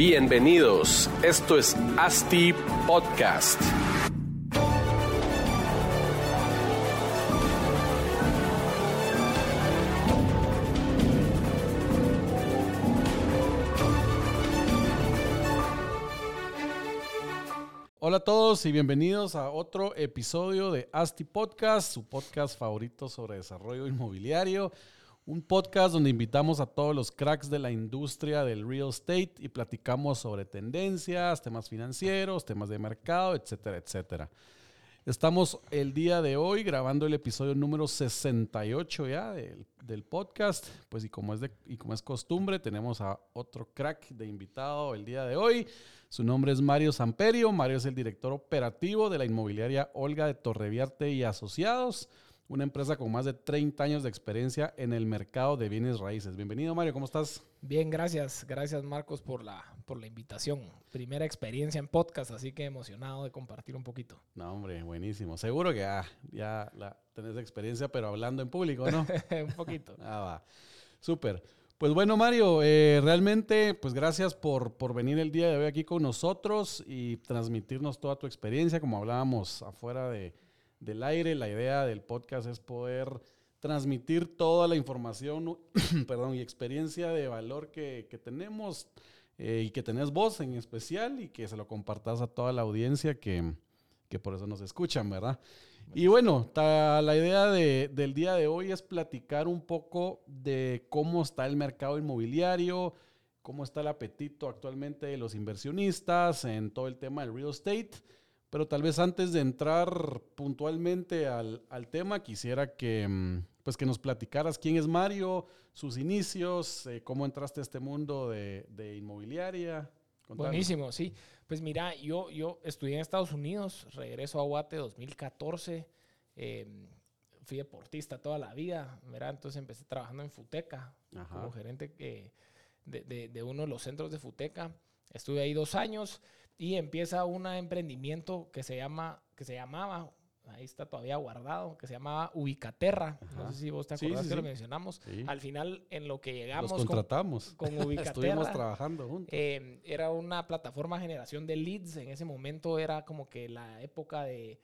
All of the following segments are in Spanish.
Bienvenidos, esto es ASTI Podcast. Hola a todos y bienvenidos a otro episodio de ASTI Podcast, su podcast favorito sobre desarrollo inmobiliario. Un podcast donde invitamos a todos los cracks de la industria del real estate y platicamos sobre tendencias, temas financieros, temas de mercado, etcétera, etcétera. Estamos el día de hoy grabando el episodio número 68 ya del, del podcast. Pues y como, es de, y como es costumbre, tenemos a otro crack de invitado el día de hoy. Su nombre es Mario Samperio. Mario es el director operativo de la inmobiliaria Olga de Torreviarte y Asociados, una empresa con más de 30 años de experiencia en el mercado de bienes raíces. Bienvenido, Mario, ¿cómo estás? Bien, gracias. Gracias, Marcos, por la, por la invitación. Primera experiencia en podcast, así que emocionado de compartir un poquito. No, hombre, buenísimo. Seguro que ya, ya la, tenés experiencia, pero hablando en público, ¿no? un poquito. Ah, va. Súper. Pues bueno, Mario, eh, realmente, pues gracias por, por, venir el día de hoy aquí con nosotros y transmitirnos toda tu experiencia. Como hablábamos afuera de, del aire, la idea del podcast es poder transmitir toda la información perdón, y experiencia de valor que, que tenemos eh, y que tenés vos en especial y que se lo compartas a toda la audiencia que, que por eso nos escuchan, ¿verdad? Y bueno, ta, la idea de, del día de hoy es platicar un poco de cómo está el mercado inmobiliario, cómo está el apetito actualmente de los inversionistas en todo el tema del real estate. Pero tal vez antes de entrar puntualmente al, al tema, quisiera que, pues que nos platicaras quién es Mario, sus inicios, eh, cómo entraste a este mundo de, de inmobiliaria. Contanos. Buenísimo, sí. Pues mira, yo, yo estudié en Estados Unidos, regreso a Guate 2014, eh, fui deportista toda la vida, ¿verdad? Entonces empecé trabajando en Futeca, Ajá. como gerente eh, de, de, de, uno de los centros de Futeca. Estuve ahí dos años y empieza un emprendimiento que se, llama, que se llamaba, ahí está todavía guardado, que se llamaba Ubicaterra. Ajá. No sé si vos te acordás sí, sí, que sí. lo mencionamos. Al final, en lo que llegamos Los contratamos. con, con Ubicaterra. Estuvimos trabajando juntos. Eh, era una plataforma de generación de leads. En ese momento era como que la época de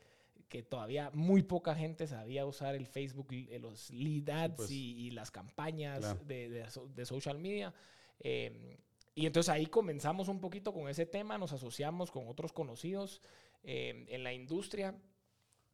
que todavía muy poca gente sabía usar el Facebook, los lead ads pues, y, y, las campañas claro. de, de, de, social media. Eh, y entonces ahí comenzamos un poquito con ese tema, nos asociamos con otros conocidos eh, en la industria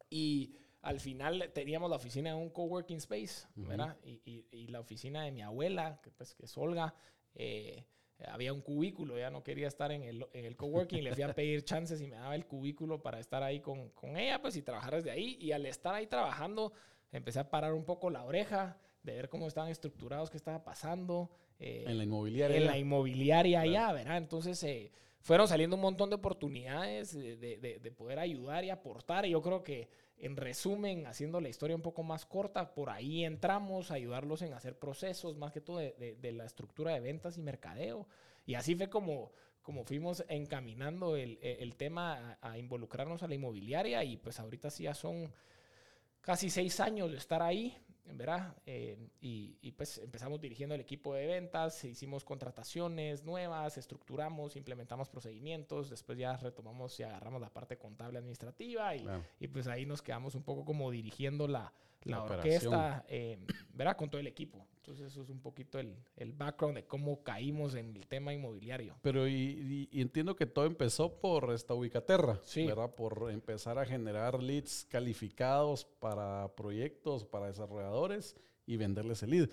y al final teníamos la oficina de un coworking space, uh -huh. ¿verdad? Y, y, y, la oficina de mi abuela, que, pues, que es Olga, eh, había un cubículo, ya no quería estar en el, en el coworking, le fui a pedir chances y me daba el cubículo para estar ahí con, con ella, pues, y trabajar desde ahí. Y al estar ahí trabajando, empecé a parar un poco la oreja, de ver cómo estaban estructurados, qué estaba pasando. Eh, en la inmobiliaria. En la inmobiliaria claro. ya, ¿verdad? Entonces, eh, fueron saliendo un montón de oportunidades de, de, de, poder ayudar y aportar. Y yo creo que, en resumen, haciendo la historia un poco más corta, por ahí entramos a ayudarlos en hacer procesos, más que todo de, de la estructura de ventas y mercadeo. Y así fue como, como fuimos encaminando el, el tema a, a, involucrarnos a la inmobiliaria. Y pues ahorita sí ya son casi seis años de estar ahí. ¿Verdad? Eh, y, y, pues empezamos dirigiendo el equipo de ventas, hicimos contrataciones nuevas, estructuramos, implementamos procedimientos, después ya retomamos y agarramos la parte contable administrativa y, claro. y pues ahí nos quedamos un poco como dirigiendo la, la, la orquesta, eh, ¿verdad? Con todo el equipo. Entonces eso es un poquito el, el, background de cómo caímos en el tema inmobiliario. Pero y, y, y entiendo que todo empezó por esta Ubicaterra, sí. ¿verdad? Por empezar a generar leads calificados para proyectos, para desarrolladores y venderles el lead.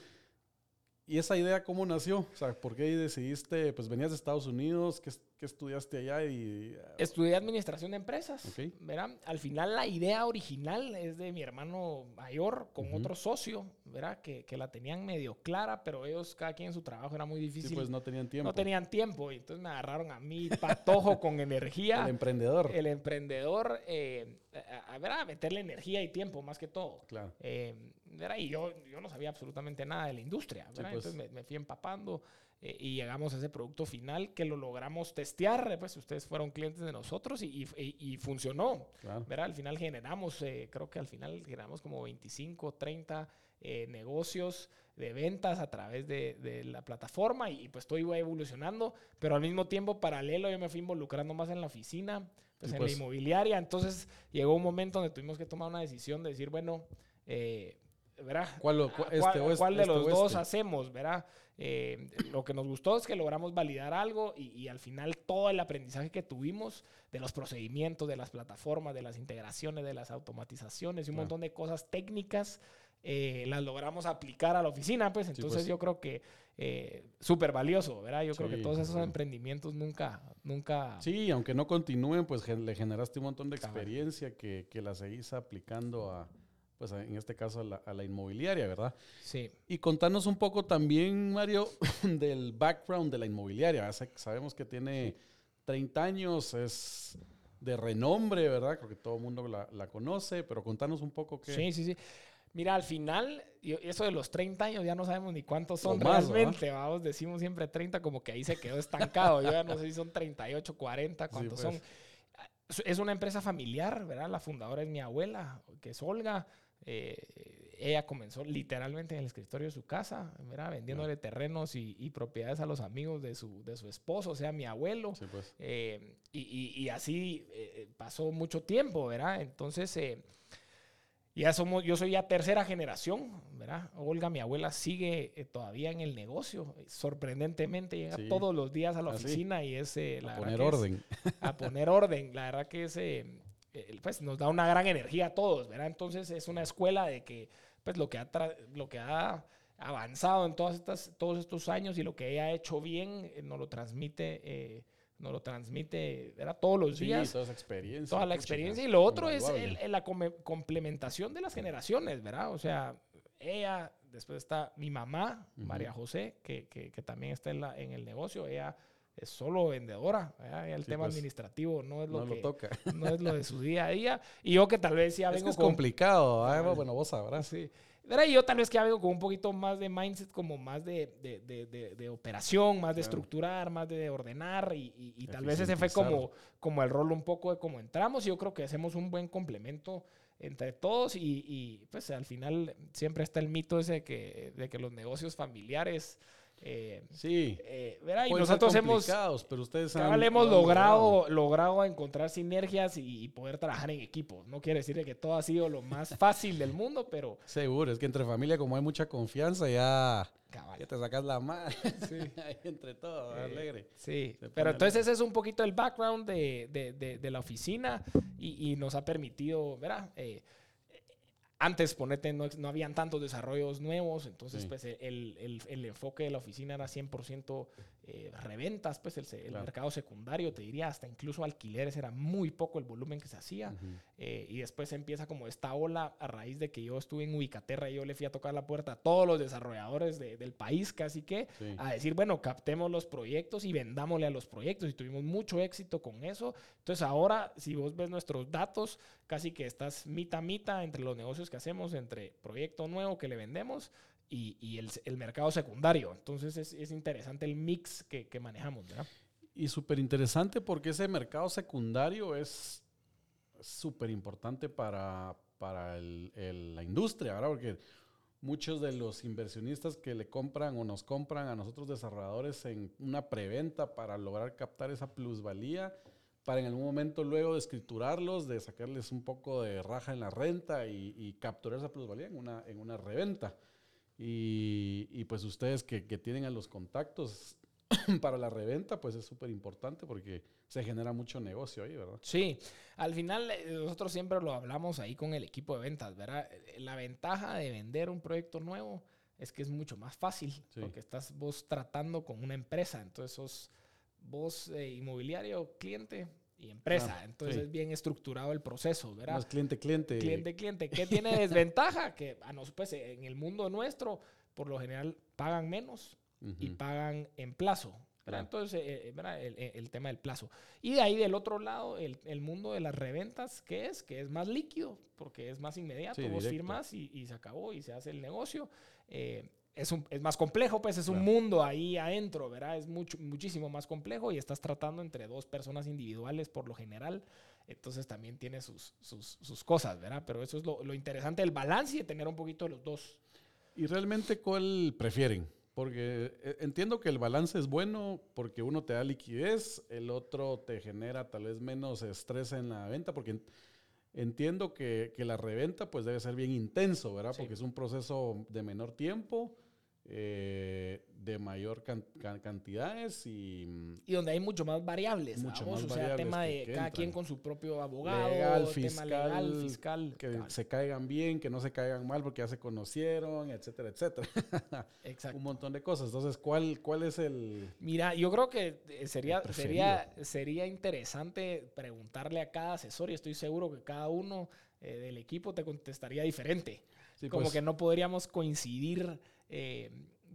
¿Y esa idea cómo nació? O sea, ¿por qué decidiste, pues venías de Estados Unidos, qué, qué estudiaste allá y... Estudié administración de empresas. ¿verdad? Al final la idea original es de mi hermano mayor con otro socio, ¿verdad? Que, que la tenían medio clara, pero ellos, cada quien en su trabajo era muy Sí, difícil. pues no tenían tiempo. no tenían tiempo y entonces me agarraron a mí patojo con energía. El emprendedor. el emprendedor, eh, a, a- ¿verdad? meterle energía y tiempo más que todo. Claro. Eh, ¿verdad? Y yo, yo no sabía absolutamente nada de la industria. ¿verdad? pues. Entonces me, me fui empapando eh, y llegamos a ese producto final que lo logramos testear. eh, Pues ustedes fueron clientes de nosotros y, y- y- y funcionó. Claro. ¿verdad? Al final generamos, eh, creo que al final generamos como 25, 30 eh, negocios de ventas a través de, de la plataforma y, pues todo iba evolucionando, pero al mismo tiempo paralelo yo me fui involucrando más en la oficina, pues en pues. la inmobiliaria, entonces llegó un momento donde tuvimos que tomar una decisión de decir, bueno, eh, ¿verdad? ¿Cuál lo- ¿A cu- cuál, este de este- los este dos este? hacemos, ¿verdad? Eh, lo que nos gustó es que logramos validar algo y, y al final todo el aprendizaje que tuvimos de los procedimientos, de las plataformas, de las integraciones, de las automatizaciones y un Claro. montón de cosas técnicas, eh, las logramos aplicar a la oficina, pues entonces pues. yo creo que eh, súper valioso, ¿verdad? Yo creo que todos esos bueno. emprendimientos nunca, nunca... Sí, aunque no continúen, pues le generaste un montón de experiencia que, que la seguís aplicando a, pues en este caso a la, a la inmobiliaria, ¿verdad? Sí. Y contanos un poco también, Mario, del background de la inmobiliaria. Sabemos que tiene 30 años, es de renombre, ¿verdad? Creo que todo el mundo la, la conoce, pero contanos un poco qué... Sí, sí, sí. Mira, al final, eso de los 30 años ya no sabemos ni cuántos son más, realmente, vamos, decimos siempre 30 como que ahí se quedó estancado. Yo ya no sé si son 38, 40, cuántos pues. son. Es una empresa familiar, ¿verdad? La fundadora es mi abuela, que es Olga. Eh, ella comenzó literalmente en el escritorio de su casa, ¿verdad? Vendiéndole terrenos y, y propiedades a los amigos de su, de su esposo, o sea, mi abuelo. Sí, pues. Eh, y, y- y así eh, pasó mucho tiempo, ¿verdad? Entonces, eh, ya somos, yo soy ya tercera generación, ¿verdad? Olga, mi abuela, sigue eh, todavía en el negocio. Sorprendentemente llega Sí. todos los días a la Ah, oficina y es... eh, la A verdad poner que es- orden. a poner orden. La verdad que es, eh, eh, pues nos da una gran energía a todos, ¿verdad? Entonces es una escuela de que, pues lo que ha, lo que ha avanzado en todas estas, todos estos años y lo que ella ha hecho bien, eh, nos lo transmite, eh, nos lo transmite, ¿verdad? Todos los Sí, días. toda esa experiencia. Toda la experiencia. Y lo otro es invaluable. el- el- la come- complementación de las generaciones, ¿verdad? O sea, ella, después está mi mamá. María José, que, que- que también está en, la- en el negocio. Ella es solo vendedora. El Sí, tema pues, administrativo no es lo No lo que toca. no es lo de su día a día. Y yo que tal vez ya Es vengo que es con... complicado. Cabal. bueno, vos sabrás. Sí. Y yo tal vez que ya vengo con un poquito más de mindset, como más de, de, de- de- operación, más de Claro. estructurar, más de ordenar. Y, y- y tal vez ese fue como, como el rol un poco de cómo entramos. Y yo creo que hacemos un buen complemento entre todos. Y, y, pues al final siempre está el mito ese que, de que los negocios familiares... eh, Sí. eh. Y nosotros hemos... pero ustedes han- hemos han logrado, logrado encontrar sinergias y, y poder trabajar en equipos. No quiere decir de que todo ha sido lo más fácil del mundo, pero Seguro, es que entre familia, como hay mucha confianza, ya, cabal. ya te sacas la mano. Sí. Entre todos, Eh, alegre. Sí, Se pero entonces alegre. ese es un poquito el background de, de- de- de la oficina y, y nos ha permitido, ¿verdad? Antes, ponete, no, no habían tantos desarrollos nuevos, entonces Sí. pues el, el- el enfoque de la oficina era 100% eh, reventas, pues el, el Claro. mercado secundario, te diría, hasta incluso alquileres era muy poco el volumen que se hacía. Ujú. Eh, y después empieza como esta ola a raíz de que yo estuve en Ubicaterra y yo le fui a tocar la puerta a todos los desarrolladores de- del país, casi que, Sí. a decir, bueno, captemos los proyectos y vendámosle a los proyectos. Y tuvimos mucho éxito con eso. Entonces ahora, si vos ves nuestros datos, casi que estás mitad mitad entre los negocios que hacemos, entre proyecto nuevo que le vendemos y, y el, el mercado secundario. Entonces es, es interesante el mix que, que manejamos, ¿verdad? Y súper interesante porque ese mercado secundario es súper importante para, para el- el- la industria, ¿verdad? Porque muchos de los inversionistas que le compran o nos compran a nosotros desarrolladores en una preventa para lograr captar esa plusvalía, para en algún momento luego de escriturarlos, de sacarles un poco de raja en la renta y, y capturar esa plusvalía en una, en una reventa. Y, y pues ustedes que, que tienen a los contactos para la reventa, pues es súper importante porque se genera mucho negocio ahí, ¿verdad? Sí, al final eh, nosotros siempre lo hablamos ahí con el equipo de ventas, ¿verdad? Eh, La ventaja de vender un proyecto nuevo es que es mucho más fácil Sí. porque estás vos tratando con una empresa, entonces sos vos eh, inmobiliario, cliente y empresa. Entonces sí. es bien estructurado el proceso, ¿verdad? Más cliente, cliente. Cliente, cliente. ¿Qué tiene desventaja? que a nos, pues, en el mundo nuestro, por lo general, pagan menos y Ujú. pagan en plazo. Entonces, eh, eh, ¿verdad? El, el- el tema del plazo. Y de ahí del otro lado, el, el mundo de las reventas, ¿qué es? Que es más líquido, porque es más inmediato. Sí, Vos directo. firmas y, y se acabó y se hace el negocio. Eh, es, un- es más complejo, pues es un Claro. mundo ahí adentro, ¿verdad? Es mucho, muchísimo más complejo y estás tratando entre dos personas individuales por lo general. Entonces también tiene sus, sus, sus cosas, ¿verdad? Pero eso es lo, lo interesante del balance y de tener un poquito de los dos. ¿Y realmente cuál prefieren? Porque eh, entiendo que el balance es bueno porque uno te da liquidez, el otro te genera tal vez menos estrés en la venta, porque en- entiendo que, que la reventa pues debe ser bien intenso, ¿verdad? Sí. Porque es un proceso de menor tiempo, eh, de mayor can- can- cantidades y Y donde hay mucho más variables, Mucho más o sea, variables tema de que cada entran. quien con su propio abogado, legal, tema fiscal, legal, fiscal. que se caigan bien, que no se caigan mal porque ya se conocieron, etcétera, etcétera. Exacto. un montón de cosas. Entonces, ¿cuál, cuál es el, Mira, yo creo que sería, sería, sería interesante preguntarle a cada asesor y estoy seguro que cada uno eh, del equipo te contestaría diferente. Sí, Como pues, que no podríamos coincidir, eh,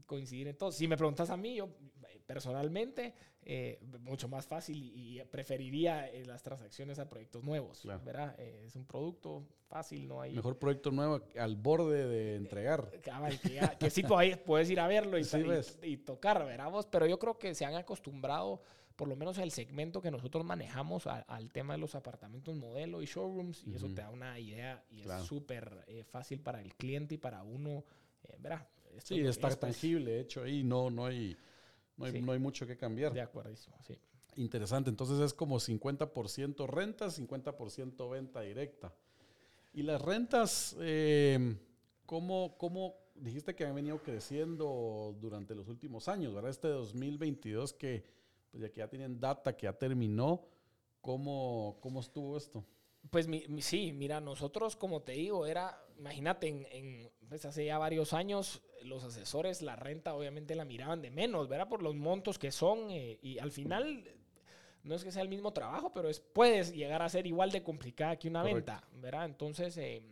coincidir en todo. Si me preguntas a mí, yo eh, personalmente, eh, mucho más fácil y, y preferiría eh, las transacciones a proyectos nuevos. Claro. ¿verdad? Eh, es un producto fácil, no hay... mejor proyecto nuevo al borde de entregar. Cabal, que, ya- que sí puedes, puedes ir a verlo y, Sí, y- y tocar, ¿verdad vos? Pero yo creo que se han acostumbrado, por lo menos el segmento que nosotros manejamos, a- al tema de los apartamentos modelo y showrooms, y eso Ujú. te da una idea y Claro. es súper eh, fácil para el cliente y para uno, eh, ¿verdad? Esto- Sí, está esto es- tangible, hecho ahí, no, no, hay, no, hay, Sí. no hay mucho que cambiar. De acuerdísimo, sí. Interesante, entonces es como 50% renta, 50% venta directa. Y las rentas, eh, ¿cómo, cómo dijiste que han venido creciendo durante los últimos años? ¿verdad? Este 2022 que pues ya que ya tienen data, que ya terminó, ¿cómo, cómo estuvo esto? Pues mi- mi- sí, mira, nosotros, como te digo, era, imagínate, en, en, pues hace ya varios años, los asesores la renta obviamente la miraban de menos, ¿verdad? Por los montos que son eh, y al final no es que sea el mismo trabajo, pero es, puedes llegar a ser igual de complicada que una Correcto. venta, ¿verdad? Entonces, eh,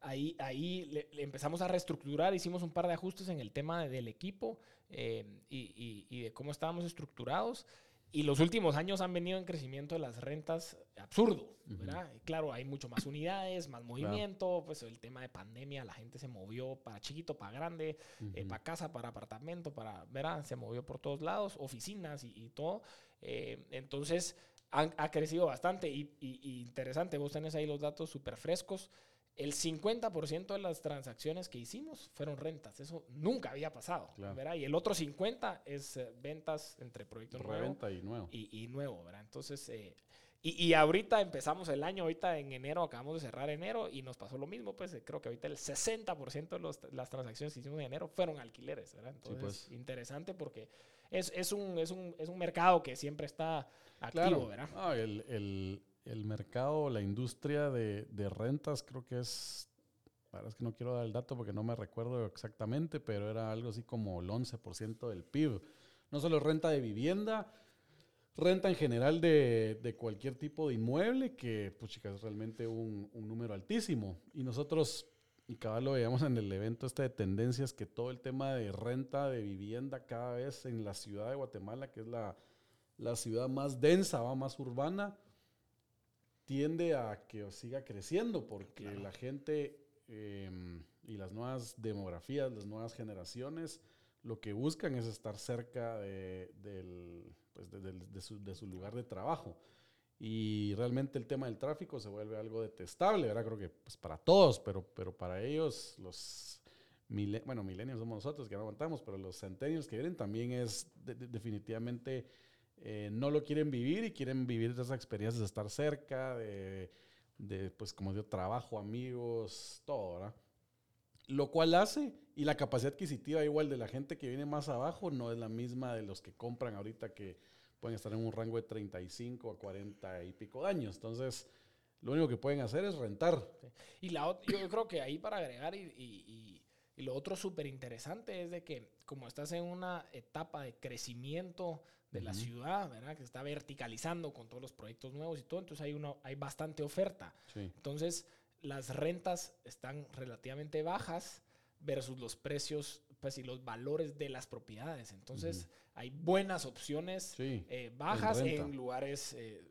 ahí, ahí le, le empezamos a reestructurar, hicimos un par de ajustes en el tema de- del equipo eh, y, y- y de cómo estábamos estructurados. Y los últimos años han venido en crecimiento de las rentas absurdo, ¿verdad? Y Claro, hay mucho más unidades, más movimiento, pues el tema de pandemia, la gente se movió para chiquito, para grande, eh, para casa, para apartamento, para, ¿verdad? Se movió por todos lados, oficinas y, y todo. Eh, entonces, han- ha crecido bastante y, y- y interesante, vos tenés ahí los datos súper frescos. El 50% de las transacciones que hicimos fueron rentas. Eso nunca había pasado, Claro. ¿verdad? Y el otro 50% es eh, ventas entre proyectos nuevos Reventa y nuevo. y, y nuevo, ¿verdad? Entonces, eh, y, y ahorita empezamos el año, ahorita en enero, acabamos de cerrar enero y nos pasó lo mismo, pues eh, creo que ahorita el 60% de los- las transacciones que hicimos en enero fueron alquileres, ¿verdad? Entonces, pues. interesante porque es, es, un, es, un, es un mercado que siempre está activo, Claro. ¿verdad? Ah, el, el- el mercado, la industria de, rentas, creo que es. La es que no quiero dar el dato porque no me recuerdo exactamente, pero era algo así como el 11% del PIB. No solo renta de vivienda, renta en general de, cualquier tipo de inmueble, que pues chicas, es realmente un, un número altísimo. Y nosotros, y cada lo veíamos en el evento este de tendencias, que todo el tema de renta de vivienda cada vez en la ciudad de Guatemala, que es la, la ciudad más densa, va más urbana, tiende a que siga creciendo porque Claro. la gente eh, y las nuevas demografías, las nuevas generaciones, lo que buscan es estar cerca de, del, pues, de- su, de su lugar de trabajo. Y realmente el tema del tráfico se vuelve algo detestable, ¿verdad? Creo que pues, para todos, pero, pero para ellos, los mile- bueno, milenios somos nosotros que no aguantamos, pero los centenios que vienen también es de- de- definitivamente eh, no lo quieren vivir y quieren vivir esas experiencias de estar cerca, de, de, pues como digo, trabajo, amigos, todo, ¿verdad? Lo cual hace, y la capacidad adquisitiva igual de la gente que viene más abajo no es la misma de los que compran ahorita que pueden estar en un rango de 35 a 40 y pico de años. Entonces, lo único que pueden hacer es rentar. Y la, yo creo que ahí para agregar y- y- Y lo otro súper interesante es de que como estás en una etapa de crecimiento de la ciudad, ¿verdad? Que se está verticalizando con todos los proyectos nuevos y todo, entonces hay, uno, hay bastante oferta. Entonces las rentas están relativamente bajas versus los precios pues, y los valores de las propiedades. Entonces, hay buenas opciones eh, bajas en, lugares, eh,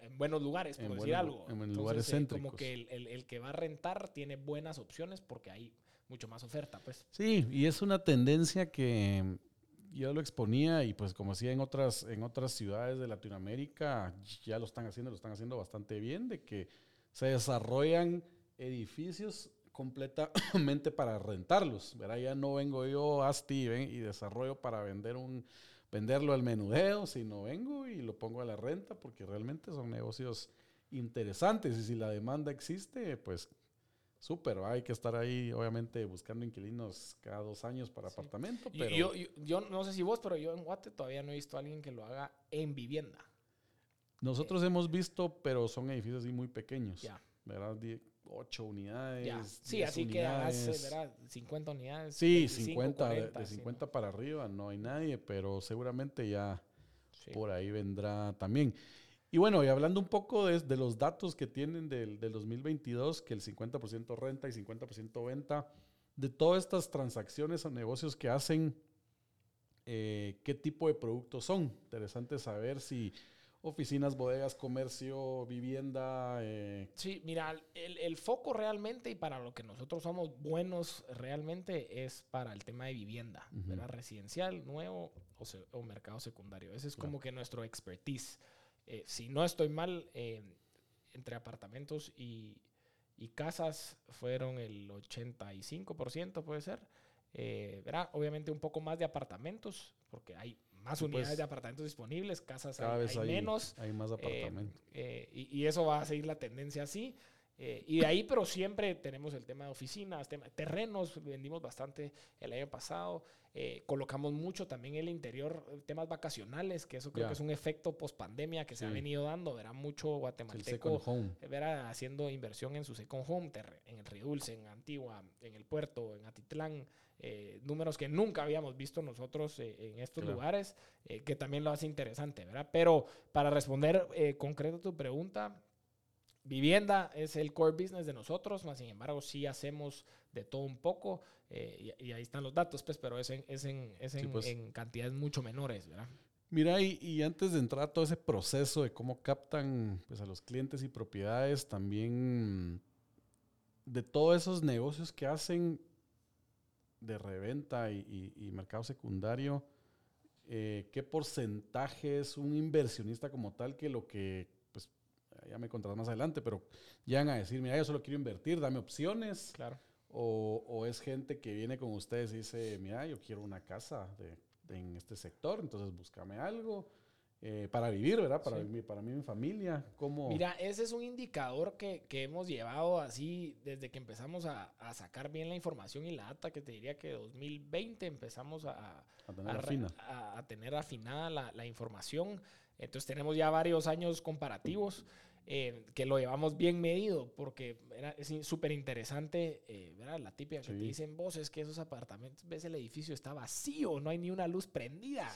en buenos lugares, por decir algo. En lugares eh, Como que el, el, que va a rentar tiene buenas opciones porque hay mucho más oferta, pues. Sí, y es una tendencia que yo lo exponía y pues como decía en otras, en otras ciudades de Latinoamérica, ya lo están haciendo, lo están haciendo bastante bien, de que se desarrollan edificios completamente para rentarlos. ¿verdad? Ya no vengo yo a Steven y desarrollo para vender un, venderlo al menudeo, sino vengo y lo pongo a la renta porque realmente son negocios interesantes y si la demanda existe, pues súper, hay que estar ahí obviamente buscando inquilinos cada dos años para apartamento. Pero... Yo, yo, no sé si vos, pero yo en Guate todavía no he visto a alguien que lo haga en vivienda. Nosotros hemos visto, pero son edificios así muy pequeños. Ya. ¿verdad? 8 unidades. Sí, así que hace, ¿verdad? 50 unidades. Sí, 50, de, 50 para arriba no hay nadie, pero seguramente ya por ahí vendrá también. Y bueno, y hablando un poco de, los datos que tienen del, del 2022, que el 50% renta y 50% venta, de todas estas transacciones o negocios que hacen, eh, ¿qué tipo de productos son? Interesante saber si oficinas, bodegas, comercio, vivienda. Eh. Sí, mira, el, foco realmente y para lo que nosotros somos buenos realmente es para el tema de vivienda, ¿verdad? Residencial, nuevo o, mercado secundario. Ese es como que nuestro expertise. Eh, si no estoy mal, eh, entre apartamentos y, y, casas fueron el 85%, puede ser. ¿verdad? Obviamente un poco más de apartamentos, porque hay más unidades de apartamentos disponibles, casas hay, menos. Hay más apartamentos. Eh, eh, y, eso va a seguir la tendencia así. Eh, y de ahí, pero siempre tenemos el tema de oficinas, tema, terrenos, vendimos bastante el año pasado, colocamos mucho también el interior, temas vacacionales, que eso creo que es un efecto post pandemia que se ha venido dando, verá mucho guatemalteco verá haciendo inversión en su second home, en el Río Dulce, en Antigua, en el puerto, en Atitlán, eh, números que nunca habíamos visto nosotros eh, en estos lugares, eh, que también lo hace interesante, ¿verdad? Pero para responder concreto a tu pregunta, vivienda es el core business de nosotros, más sin embargo sí hacemos de todo un poco, y, ahí están los datos, pues, pero es en, es en, es en, pues. en cantidades mucho menores, ¿verdad? Mira, y, y, antes de entrar a todo ese proceso de cómo captan pues, a los clientes y propiedades, también de todos esos negocios que hacen, de reventa y, mercado secundario, eh, ¿qué porcentaje es un inversionista como tal que lo que, ya me contarás más adelante, pero llegan a decir, mira, yo solo quiero invertir, dame opciones? Claro. O, es gente que viene con ustedes y dice, mira, yo quiero una casa en este sector, entonces búscame algo. Eh, para vivir, ¿verdad? Para, mí, para mí, mi familia. ¿cómo? Mira, ese es un indicador que, que hemos llevado así desde que empezamos a, a, sacar bien la información y la data, que te diría que 2020 empezamos a, a tener, a, tener afinada la, la, información. Entonces tenemos ya varios años comparativos. Eh, que lo llevamos bien medido, porque era, es súper interesante, eh, La típica que te dicen, vos es que esos apartamentos, ves el edificio está vacío, no hay ni una luz prendida,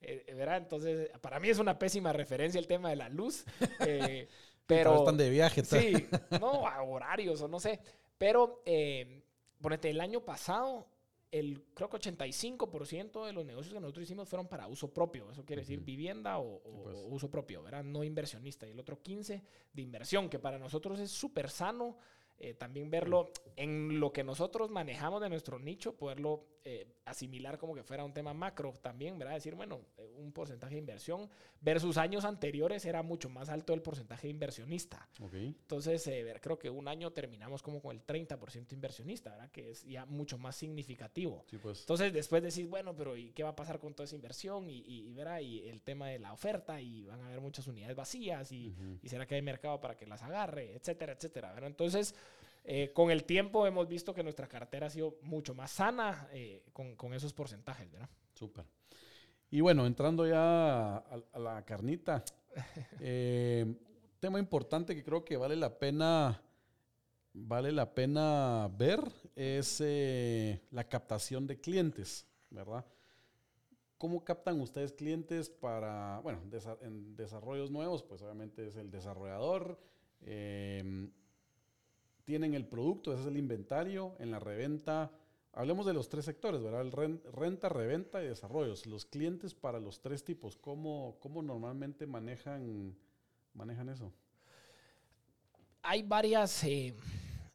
eh, ¿verdad? Entonces, para mí es una pésima referencia el tema de la luz, pero... Están de viaje. Sí, no, a horarios o no sé, pero, ponete, el año pasado el, creo que 85% de los negocios que nosotros hicimos fueron para uso propio. Eso quiere decir vivienda o, pues. uso propio, ¿verdad? No inversionista. Y el otro 15% de inversión, que para nosotros es súper sano eh, también verlo en lo que nosotros manejamos de nuestro nicho, poderlo eh, asimilar como que fuera un tema macro también, ¿verdad? Decir, bueno, eh, un porcentaje de inversión versus años anteriores era mucho más alto el porcentaje de inversionista. Entonces, creo que un año terminamos como con el 30% inversionista, ¿verdad? Que es ya mucho más significativo. Pues. Entonces, después decís, bueno, pero ¿y qué va a pasar con toda esa inversión? Y, y, ¿verdad? y el tema de la oferta, y van a haber muchas unidades vacías, y, y será que hay mercado para que las agarre, etcétera, etcétera, ¿verdad? Entonces, eh, con el tiempo hemos visto que nuestra cartera ha sido mucho más sana eh, con, esos porcentajes, ¿verdad? Súper. Y bueno, entrando ya a, la carnita, eh, tema importante que creo que vale la pena vale la pena ver es eh, la captación de clientes, ¿verdad? ¿Cómo captan ustedes clientes para, bueno, en desarrollos nuevos? Pues obviamente es el desarrollador. Em, tienen el producto, ese es el inventario. En la reventa, hablemos de los tres sectores, ¿verdad? El renta, reventa y desarrollos. Los clientes para los tres tipos, ¿cómo, cómo normalmente manejan, manejan eso? Hay varias... Eh,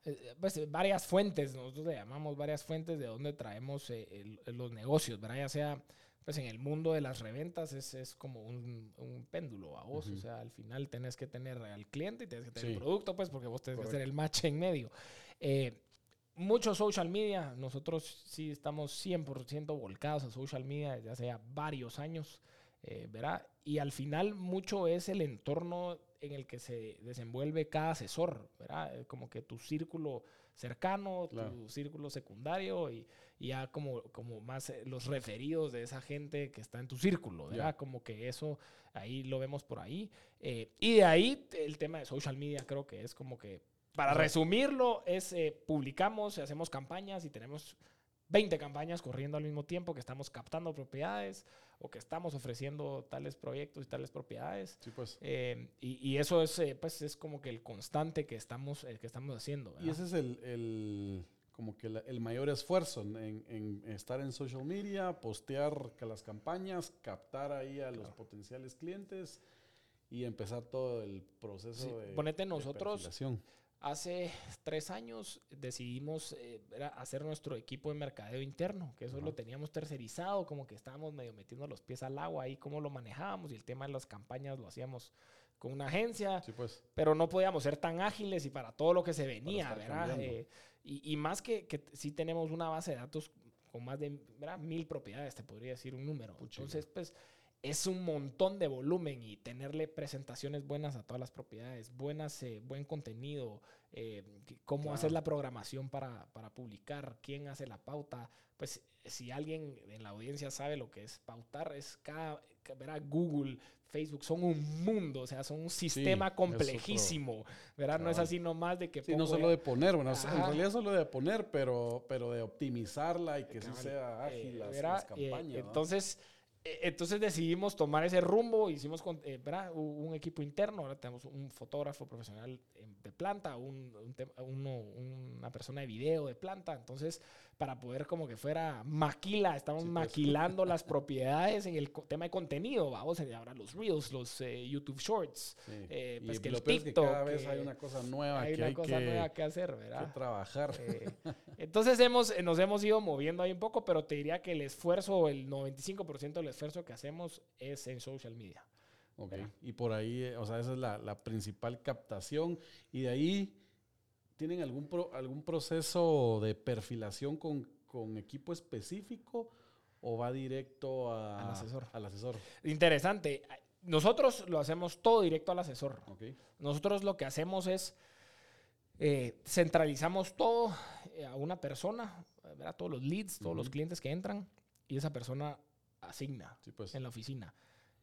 eh, pues, varias fuentes, nosotros le llamamos varias fuentes de donde traemos eh, los negocios, ¿verdad? Ya sea pues en el mundo de las reventas es, es como un, un, péndulo a vos. O sea, al final tenés que tener al cliente y tenés que tener el producto, pues, porque vos tenés que hacer el match en medio. Eh, mucho social media. Nosotros sí estamos 100% volcados a social media desde hace varios años, eh, ¿verdad? Y al final mucho es el entorno en el que se desenvuelve cada asesor, ¿verdad? Como que tu círculo cercano, tu círculo secundario y, ya como, como más eh, los referidos de esa gente que está en tu círculo, ¿verdad? Como que eso ahí lo vemos por ahí. Eh, y de ahí el tema de social media creo que es como que, para resumirlo, es eh, publicamos, hacemos campañas y tenemos 20 campañas corriendo al mismo tiempo, que estamos captando propiedades o que estamos ofreciendo tales proyectos y tales propiedades. Sí, pues. Eh, y, eso es, eh, pues, es como que el constante que estamos, eh, que estamos haciendo. Y ese es el, el como que el mayor esfuerzo en, en, estar en social media, postear las campañas, captar ahí a los potenciales clientes y empezar todo el proceso de, ponete nosotros, Hace tres años decidimos eh, hacer nuestro equipo de mercadeo interno, que eso lo teníamos tercerizado, como que estábamos medio metiendo los pies al agua ahí, cómo lo manejábamos y el tema de las campañas lo hacíamos con una agencia, pues. pero no podíamos ser tan ágiles y para todo lo que se venía, ¿verdad? Eh, y, más que, que sí tenemos una base de datos con más de mil propiedades, te podría decir un número. Entonces, pues es un montón de volumen y tenerle presentaciones buenas a todas las propiedades, buenas, eh, buen contenido, eh, cómo hacer la programación para, para, publicar, quién hace la pauta. Pues si alguien en la audiencia sabe lo que es pautar, es cada, verá, Google, Facebook, son un mundo, o sea, son un sistema complejísimo, ¿verdad? No es así nomás de que... Sí, no solo de poner, bueno, en realidad solo de poner, pero, pero de optimizarla y que sí sea ágil las, las, campañas. entonces... Eh, entonces decidimos tomar ese rumbo, hicimos eh, un equipo interno, ahora tenemos un fotógrafo profesional de planta, un, una persona de video de planta, entonces para poder como que fuera maquila, estamos pues. maquilando las propiedades en el tema de contenido, vamos, ahora los Reels, los eh, YouTube Shorts, eh, pues que el TikTok. cada vez hay una cosa nueva hay que una cosa nueva que hacer, ¿verdad? Que trabajar. Eh, entonces hemos, nos hemos ido moviendo ahí un poco, pero te diría que el esfuerzo, el 95% del esfuerzo que hacemos es en social media. Ok, y por ahí, o sea, esa es la, la principal captación, y de ahí ¿Tienen algún, algún proceso de perfilación con, con, equipo específico o va directo al, asesor. al asesor? Interesante. Nosotros lo hacemos todo directo al asesor. Nosotros lo que hacemos es eh, centralizamos todo eh, a una persona, a todos los leads, todos los clientes que entran y esa persona asigna pues. en la oficina.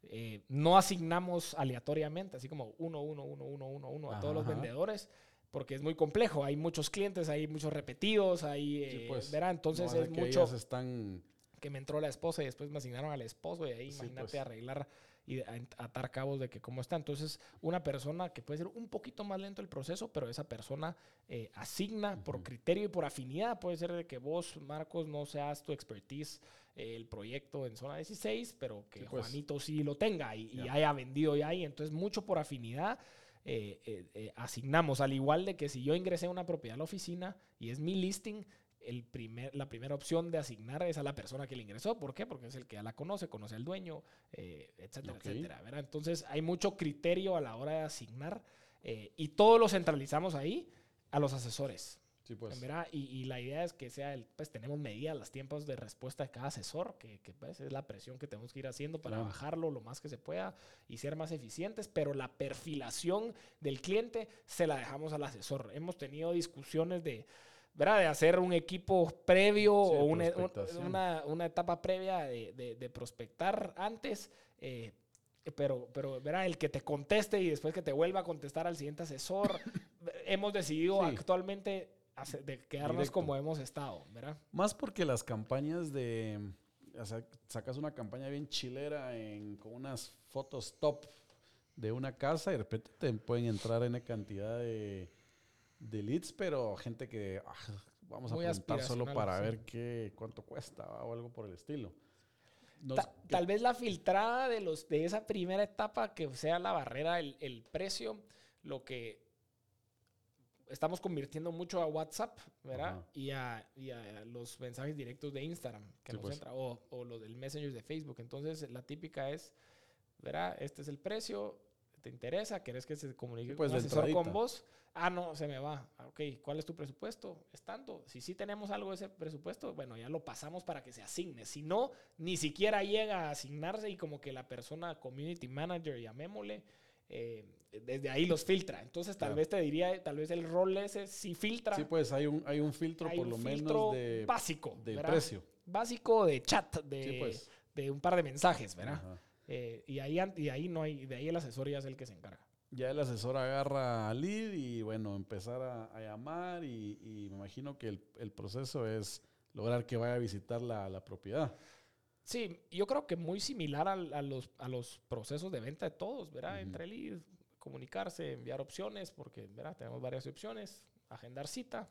Eh, no asignamos aleatoriamente, así como uno, uno, uno, uno, uno, uno a todos los vendedores porque es muy complejo. Hay muchos clientes, hay muchos repetidos, hay, eh, pues, verá, entonces es mucho... Están... Que me entró la esposa y después me asignaron al esposo y ahí imagínate pues. arreglar y atar cabos de que cómo está. Entonces, una persona que puede ser un poquito más lento el proceso, pero esa persona eh, asigna por criterio y por afinidad. Puede ser de que vos, Marcos, no seas tu expertise eh, el proyecto en zona 16, pero que pues. Juanito sí lo tenga y, y, haya vendido ya ahí. Entonces, mucho por afinidad. Eh, eh, eh, asignamos. Al igual de que si yo ingresé a una propiedad a la oficina y es mi listing, el primer, la primera opción de asignar es a la persona que le ingresó. ¿Por qué? Porque es el que ya la conoce, conoce al dueño, etcétera, etcétera. Entonces hay mucho criterio a la hora de asignar y todo lo centralizamos ahí a los asesores. Pues. Y, la idea es que sea el, pues tenemos medidas los tiempos de respuesta de cada asesor, que, pues, es la presión que tenemos que ir haciendo para bajarlo lo más que se pueda y ser más eficientes, pero la perfilación del cliente se la dejamos al asesor. Hemos tenido discusiones de, ¿verdad? de hacer un equipo previo o una, una, etapa previa de, de, prospectar antes. Eh, pero, pero verá, el que te conteste y después que te vuelva a contestar al siguiente asesor, hemos decidido Sí. actualmente de quedarnos Directo. como hemos estado, ¿verdad? Más porque las campañas de. O sea, sacas una campaña bien chilera en, con unas fotos top de una casa y de repente te pueden entrar en cantidad de, de leads, pero gente que ah, vamos a Muy preguntar solo para sí. ver qué, cuánto cuesta o algo por el estilo. Nos- Ta- tal vez la filtrada de, los, de esa primera etapa, que sea la barrera, el, el precio, lo que estamos convirtiendo mucho a WhatsApp, ¿verdad? Y a, y a los mensajes directos de Instagram, que Sí, nos pues. entra, o, o los del Messenger de Facebook. Entonces, la típica es, ¿verdad? Este es el precio, ¿te interesa? ¿Querés que se comunique Sí, pues, un asesor con vos? Ah, no, se me va. Ah, Ok, ¿cuál es tu presupuesto? Es tanto. Si sí tenemos algo de ese presupuesto, bueno, ya lo pasamos para que se asigne. Si no, ni siquiera llega a asignarse y como que la persona, community manager, llamémosle, eh, desde ahí los filtra. Entonces, tal Claro. vez te diría, tal vez el rol ese sí filtra. Sí, pues hay un, hay un filtro Hay por un lo filtro menos de, básico. de ¿verdad? precio. Básico de chat, de, Sí, pues. de un par de mensajes, ¿verdad? Eh, y, ahí, y ahí no hay, de ahí el asesor ya es el que se encarga. Ya el asesor agarra al lead y bueno, empezar a, a llamar y, y me imagino que el, el proceso es lograr que vaya a visitar la, la propiedad. Sí, yo creo que muy similar a, los, a los procesos de venta de todos, ¿verdad? Ujú. Entre lead, comunicarse, enviar opciones, porque, ¿verdad? Tenemos varias opciones, agendar cita,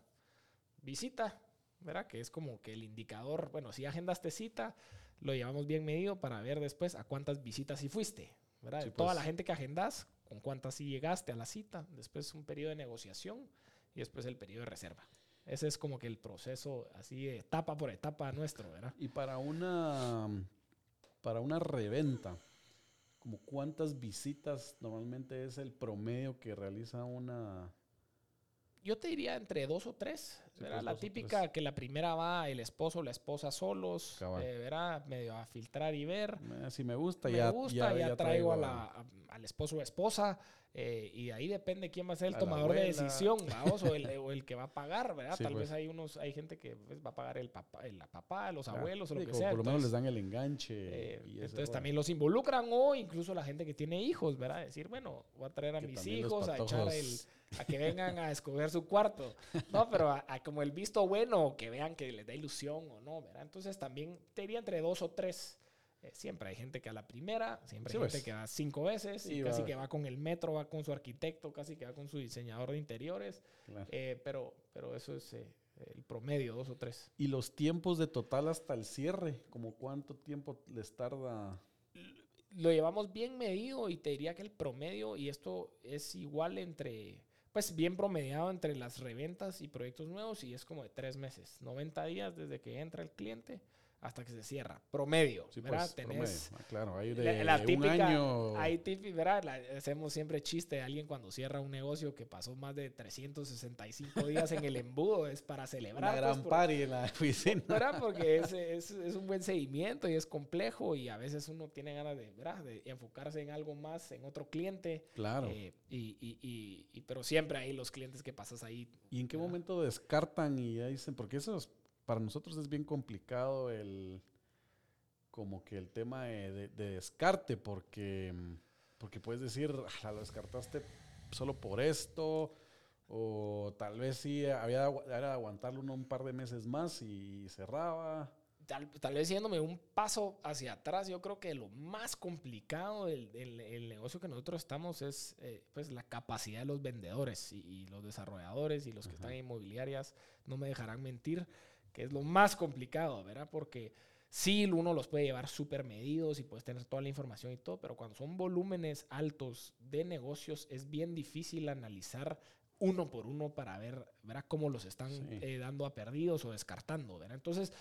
visita, ¿verdad? Que es como que el indicador, bueno, si agendaste cita, lo llevamos bien medido para ver después a cuántas visitas sí fuiste, ¿verdad? Sí, De Toda pues. la gente que agendas, con cuántas sí llegaste a la cita, después un periodo de negociación y después el periodo de reserva. Ese es como que el proceso así etapa por etapa nuestro, ¿verdad? Y para una, para una reventa, como cuántas visitas normalmente es el promedio que realiza una... Yo te diría entre dos o tres. Sí, ¿verdad? pues, la típica tres. que la primera va el esposo o la esposa solos, eh, ¿verdad? medio a filtrar y ver. eh, si me gusta, Me ya, gusta, ya, ya traigo, a la- a- al esposo o esposa. eh, y ahí depende quién va a ser el A tomador de decisión, ¿vaos? o, el, o el que va a pagar, ¿verdad? Sí, Tal pues. vez hay unos, hay gente que pues, va a pagar el papá, el papá, los Claro. abuelos o lo Sí, que sea. Por lo menos les dan el enganche. eh, y entonces también los involucran o incluso la gente que tiene hijos, ¿verdad? Decir, bueno, voy a traer a Que mis hijos a echar el, a que vengan a escoger su cuarto. No, pero a, a como el visto bueno, que vean que les da ilusión o no, ¿verdad? Entonces también te diría entre dos o tres. Eh, siempre hay gente que a la primera, siempre Sí, hay gente pues. que va cinco veces, y casi que va con el metro, va con su arquitecto, casi que va con su diseñador de interiores. Claro. Eh, pero, pero eso es eh, el promedio, dos o tres. Y los tiempos de total hasta el cierre, como cuánto tiempo les tarda. lo llevamos bien medido y te diría que el promedio, y esto es igual entre, pues bien promediado entre las reventas y proyectos nuevos, y es como de tres meses, 90 días desde que entra el cliente hasta que se cierra. Promedio, Sí, ¿verdad? pues, promedio. Ah, claro, hay de, la, la un típica, año. hay típica, ¿verdad? La- hacemos siempre chiste de alguien cuando cierra un negocio que pasó más de 365 días en el embudo, es para celebrar. una pues, gran party en la oficina. ¿verdad? Porque es, es, es un buen seguimiento y es complejo y a veces uno tiene ganas de, ¿verdad? de enfocarse en algo más, en otro cliente. Claro. eh, y, y- y- y- pero siempre hay los clientes que pasas ahí. ¿Y en qué ¿verdad? momento descartan y ya dicen? Porque eso es- para nosotros es bien complicado el como que el tema de, de- de descarte, porque, porque puedes decir, "Ah, lo descartaste solo por esto, o tal vez sí había era aguantarlo uno un par de meses más y cerraba. Tal, tal vez yéndome un paso hacia atrás, yo creo que lo más complicado del, del- el negocio que nosotros estamos es eh, pues la capacidad de los vendedores y, y los desarrolladores y los que están en inmobiliarias no me dejarán mentir que es lo más complicado, ¿verdad? Porque sí, uno los puede llevar súper medidos y puedes tener toda la información y todo, pero cuando son volúmenes altos de negocios es bien difícil analizar uno por uno para ver, ¿verdad? cómo los están Sí. eh, dando a perdidos o descartando, ¿verdad? Entonces,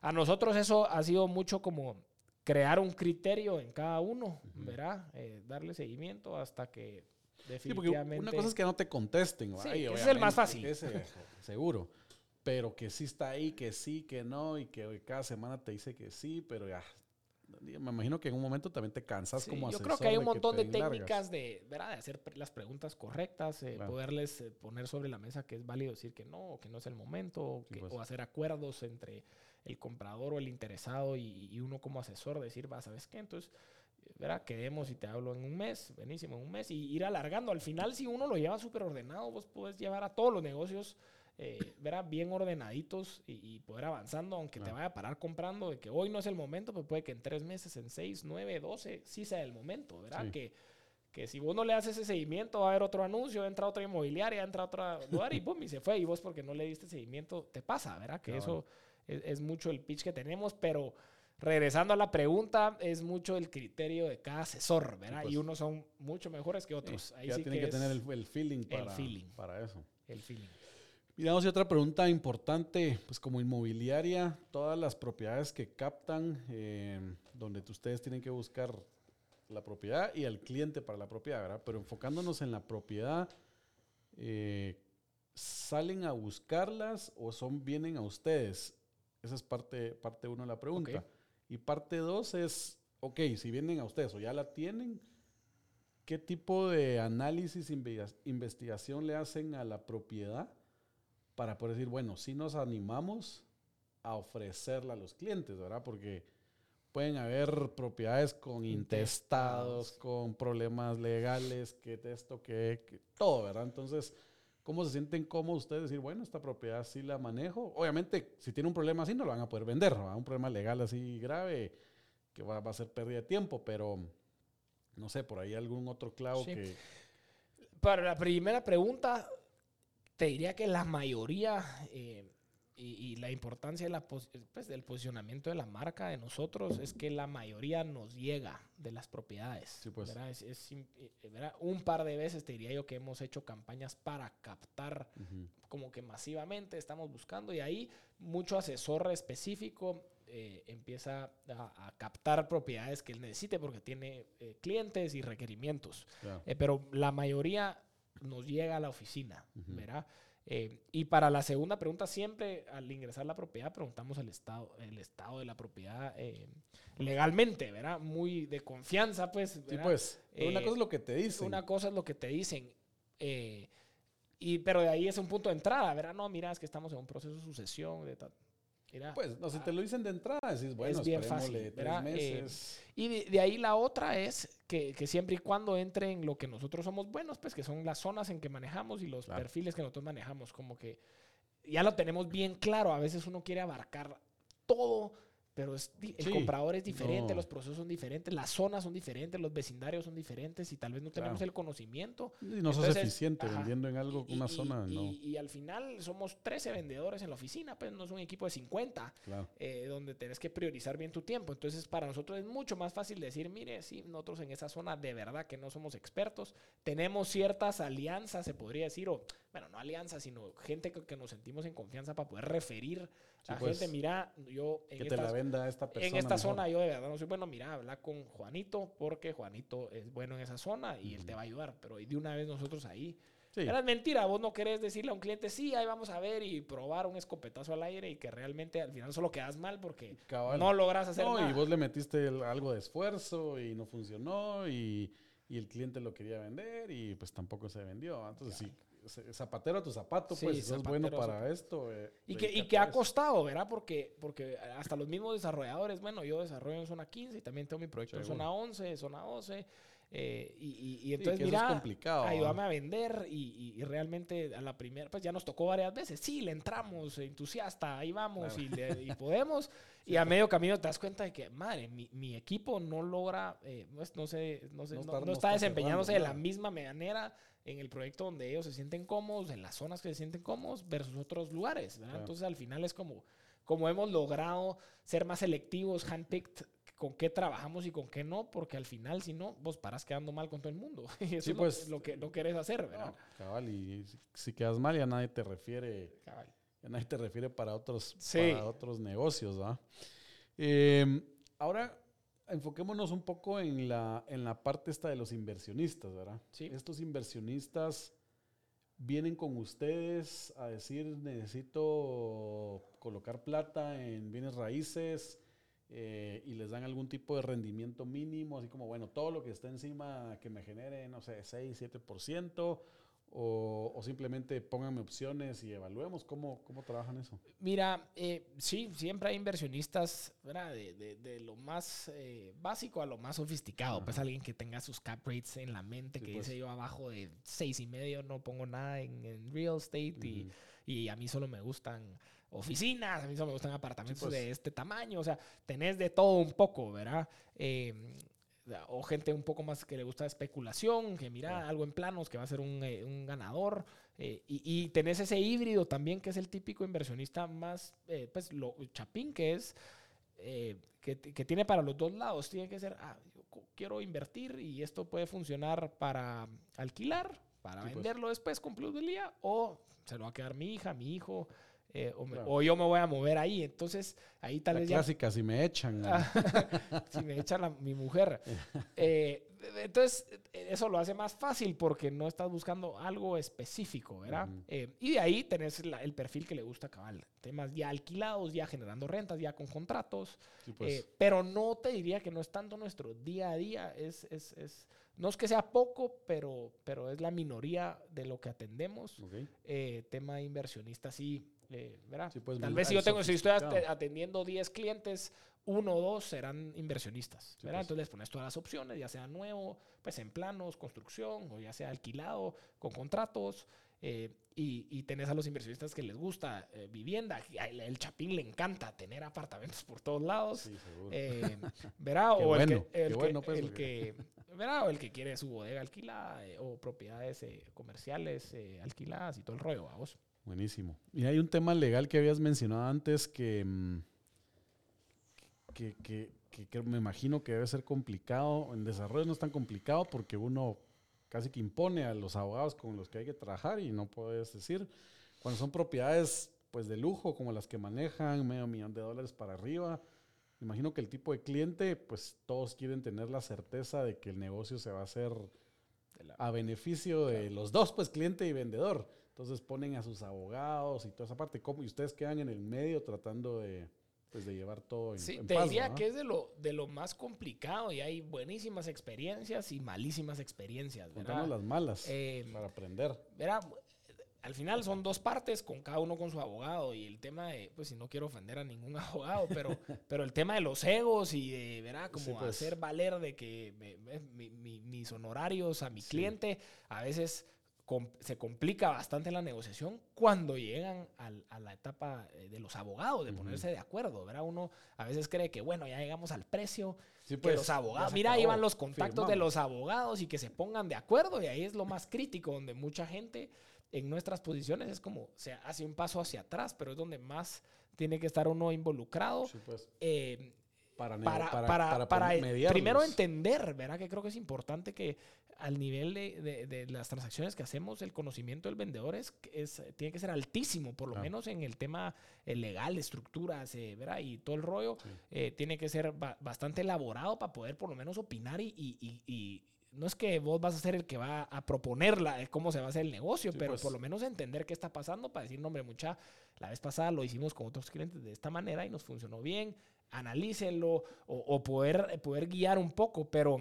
a nosotros eso ha sido mucho como crear un criterio en cada uno, ¿verdad? Eh, darle seguimiento hasta que Sí, porque definitivamente... una cosa es que no te contesten. Sí, ay, ese es el más fácil. ese, seguro. Pero que sí está ahí, que sí, que no, y que cada semana te dice que sí, pero ya. Me imagino que en un momento también te cansas Sí, como yo creo que hay un de montón de largas. técnicas de, ¿verdad? de hacer las preguntas correctas, eh, Claro. poderles eh, poner sobre la mesa que es válido decir que no, o que no es el momento, o, Sí, que- pues. o hacer acuerdos entre el comprador o el interesado y, y uno como asesor, decir, va, ¿sabes qué? Entonces, ¿verdad? Quedemos y te hablo en un mes, buenísimo, en un mes, y ir alargando. Al final, si uno lo lleva súper ordenado, vos puedes llevar a todos los negocios, eh, ¿verdad? Bien ordenaditos y, poder avanzando, aunque te vaya a parar comprando, de que hoy no es el momento, pues puede que en tres meses, en seis, nueve, doce, sí sea el momento, ¿verdad? Que, que si vos no le haces ese seguimiento, va a haber otro anuncio, entra otra inmobiliaria, entra otra lugar y pum, y se fue. Y vos porque no le diste seguimiento, te pasa, ¿verdad? Que eso es, mucho el pitch que tenemos, pero regresando a la pregunta, es mucho el criterio de cada asesor, ¿verdad? y pues. unos son mucho mejores que otros. Ahí ya sí tiene que, tener el, feeling para, para eso. El feeling. Miramos y otra pregunta importante, pues como inmobiliaria, todas las propiedades que captan, eh, donde ustedes tienen que buscar la propiedad y al cliente para la propiedad, ¿verdad? Pero enfocándonos en la propiedad, eh, ¿salen a buscarlas o son vienen a ustedes? Esa es parte, parte uno de la pregunta. Y parte dos es, ok, si vienen a ustedes o ya la tienen, ¿qué tipo de análisis, investigación le hacen a la propiedad para poder decir, bueno, si nos animamos a ofrecerla a los clientes, ¿verdad? Porque pueden haber propiedades con intestados, con problemas legales, que esto, que, que todo, ¿verdad? Entonces, ¿Cómo se sienten cómodos ustedes decir, bueno, esta propiedad sí la manejo? Obviamente, si tiene un problema así, no lo van a poder vender, ¿no? Un problema legal así grave que va, a ser pérdida de tiempo, pero no sé, por ahí algún otro clavo que... Para la primera pregunta, te diría que la mayoría... Eh, y, la importancia de pues, del posicionamiento de la marca de nosotros es que la mayoría nos llega de las propiedades. Sí, pues. Es, eh, Un par de veces te diría yo que hemos hecho campañas para captar como que masivamente estamos buscando y ahí mucho asesor específico eh, empieza a, captar propiedades que él necesite porque tiene eh, clientes y requerimientos. pero la mayoría nos llega a la oficina, ¿verdad? Eh, y para la segunda pregunta, siempre al ingresar la propiedad preguntamos el estado, el estado de la propiedad eh, legalmente, ¿verdad? Muy de confianza, pues. Sí, pues. una cosa es lo que te dicen. Una cosa es lo que te dicen. Eh, y, pero de ahí es un punto de entrada, ¿verdad? No, mira, es que estamos en un proceso de sucesión, de tal pues, no, si te lo dicen de entrada, decís, bueno, es bien fácil. Tres eh, meses. y de, ahí la otra es que, que, siempre y cuando entre en lo que nosotros somos buenos, pues que son las zonas en que manejamos y los perfiles que nosotros manejamos, como que ya lo tenemos bien claro. A veces uno quiere abarcar todo pero el comprador es diferente, los procesos son diferentes, las zonas son diferentes, los vecindarios son diferentes y tal vez no tenemos el conocimiento. Y no sos eficiente vendiendo en algo, una zona, no. Y, al final somos 13 vendedores en la oficina, pues no es un equipo de 50, eh, donde tenés que priorizar bien tu tiempo. Entonces, para nosotros es mucho más fácil decir, mire, sí, nosotros en esa zona de verdad que no somos expertos, tenemos ciertas alianzas, se podría decir, o bueno, no alianzas, sino gente que, nos sentimos en confianza para poder referir a pues, gente, mira, yo en, esta, la venda esta en esta zona yo de verdad no soy bueno, mira, habla con Juanito porque Juanito es bueno en esa zona y él te va a ayudar, pero de una vez nosotros ahí... Era mentira, vos no querés decirle a un cliente, sí, ahí vamos a ver y probar un escopetazo al aire y que realmente al final solo quedas mal porque no logras hacer no, y vos le metiste algo de esfuerzo y no funcionó y, y, el cliente lo quería vender y pues tampoco se vendió. Entonces sí, zapatero a tu zapato, pues es bueno para esto. Eh, y que, y que ha costado, ¿verdad? Porque, porque hasta los mismos desarrolladores, bueno, yo desarrollo en zona 15 y también tengo mi proyecto en zona 11, zona 12. Eh, y, y, entonces, mira, ayúdame a vender y, y, realmente a la primera, pues ya nos tocó varias veces. Sí, le entramos, entusiasta, ahí vamos y, y, podemos. y a medio camino te das cuenta de que, madre, mi, mi equipo no logra, eh, no, no, sé, no, sé, no, está, desempeñándose de la misma manera en el proyecto donde ellos se sienten cómodos, en las zonas que se sienten cómodos versus otros lugares. Entonces al final es como, como hemos logrado ser más selectivos, handpicked con qué trabajamos y con qué no, porque al final, si no, vos paras quedando mal con todo el mundo. y eso es pues, lo, que no querés hacer, ¿verdad? cabal, y si, quedas mal ya nadie te refiere. Ya nadie te refiere para otros, para otros negocios, ¿verdad? Em, ahora, enfoquémonos un poco en la, en la parte esta de los inversionistas, ¿verdad? Sí. Estos inversionistas vienen con ustedes a decir, necesito colocar plata en bienes raíces eh, y les dan algún tipo de rendimiento mínimo, así como, bueno, todo lo que está encima que me genere, no sé, 6, 7%, O, simplemente pónganme opciones y evaluemos cómo, cómo trabajan eso. Mira, eh, sí, siempre hay inversionistas De, de, lo más eh, básico a lo más sofisticado. Pues alguien que tenga sus cap rates en la mente, que pues. dice yo abajo de seis y medio no pongo nada en, real estate y, y, a mí solo me gustan oficinas, a mí solo me gustan apartamentos pues. de este tamaño. O sea, tenés de todo un poco, ¿verdad? Eh, o gente un poco más que le gusta especulación, que mira algo en planos, que va a ser un, eh, ganador. Eh, y, tenés ese híbrido también, que es el típico inversionista más, eh, pues, lo chapín, que es, que, tiene para los dos lados. Tiene que ser, ah, quiero invertir y esto puede funcionar para alquilar, para pues. venderlo después con plusvalía, o se lo va a quedar mi hija, mi hijo. Eh, o, yo me voy a mover ahí. Entonces, ahí tal la vez. Clásica, si me echan. si me echan mi mujer. Eh, entonces, eso lo hace más fácil porque no estás buscando algo específico, ¿verdad? Eh, y de ahí tenés el perfil que le gusta cabal. Temas ya alquilados, ya generando rentas, ya con contratos. Pues. pero no te diría que no es tanto nuestro día a día. Es, es, es, no es que sea poco, pero, pero es la minoría de lo que atendemos. tema inversionista, sí eh, pues, Tal vez si yo tengo, si estoy atendiendo 10 clientes, uno o dos serán inversionistas. Pues. Entonces les pones todas las opciones, ya sea nuevo, pues en planos, construcción, o ya sea alquilado, con contratos. Eh, y, y, tenés a los inversionistas que les gusta eh, vivienda. El, Chapín le encanta tener apartamentos por todos lados. ¿Verá? o el que, el, que, ¿verá? O el que quiere su bodega alquilada o propiedades comerciales alquiladas y todo el rollo, vamos. Buenísimo. Y hay un tema legal que habías mencionado antes que, mm, que, me imagino que debe ser complicado. En desarrollo no es tan complicado porque uno casi que impone a los abogados con los que hay que trabajar y no puedes decir, cuando son propiedades pues de lujo como las que manejan, medio millón de dólares para arriba, imagino que el tipo de cliente, pues todos quieren tener la certeza de que el negocio se va a hacer a beneficio de los dos, pues cliente y vendedor. Entonces ponen a sus abogados y toda esa parte. ¿Cómo? Y ustedes quedan en el medio tratando de, pues, de llevar todo en, sí, te diría que es de lo, de lo más complicado y hay buenísimas experiencias y malísimas experiencias. Contanos las malas eh, para aprender. Verá, al final son dos partes, con cada uno con su abogado. Y el tema de, pues si no quiero ofender a ningún abogado, pero, pero el tema de los egos y de, verá, como pues. hacer valer de que mis honorarios a mi cliente, a veces se complica bastante la negociación cuando llegan a la etapa eh, de los abogados, de ponerse de acuerdo, ¿verdad? Uno a veces cree que, bueno, ya llegamos al precio, pues, los abogados, mira, ahí van los contactos de los abogados y que se pongan de acuerdo, y ahí es lo más crítico, donde mucha gente en nuestras posiciones es como, se hace un paso hacia atrás, pero es donde más tiene que estar uno involucrado. Pues. Eh, para, para, para, primero entender, ¿verdad? Que creo que es importante que al nivel de, de, las transacciones que hacemos, el conocimiento del vendedor es, es tiene que ser altísimo, por lo menos en el tema eh, legal, estructuras, eh, ¿verdad? Y todo el rollo, eh, tiene que ser bastante elaborado para poder por lo menos opinar y, y, y, no es que vos vas a ser el que va a proponer la, cómo se va a hacer el negocio, pero pues. por lo menos entender qué está pasando para decir, no, hombre, mucha, la vez pasada lo hicimos con otros clientes de esta manera y nos funcionó bien, analícenlo o, poder, poder guiar un poco, pero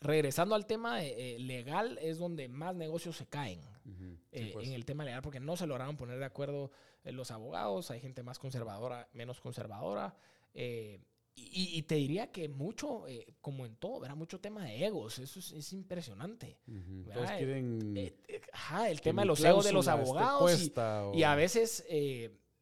regresando al tema eh, legal es donde más negocios se caen eh, pues. en el tema legal porque no se lograron poner de acuerdo eh, los abogados, hay gente más conservadora, menos conservadora. Y, te diría que mucho, como en todo, era mucho tema de egos. Eso es, impresionante. el tema de los egos de los abogados. y, a veces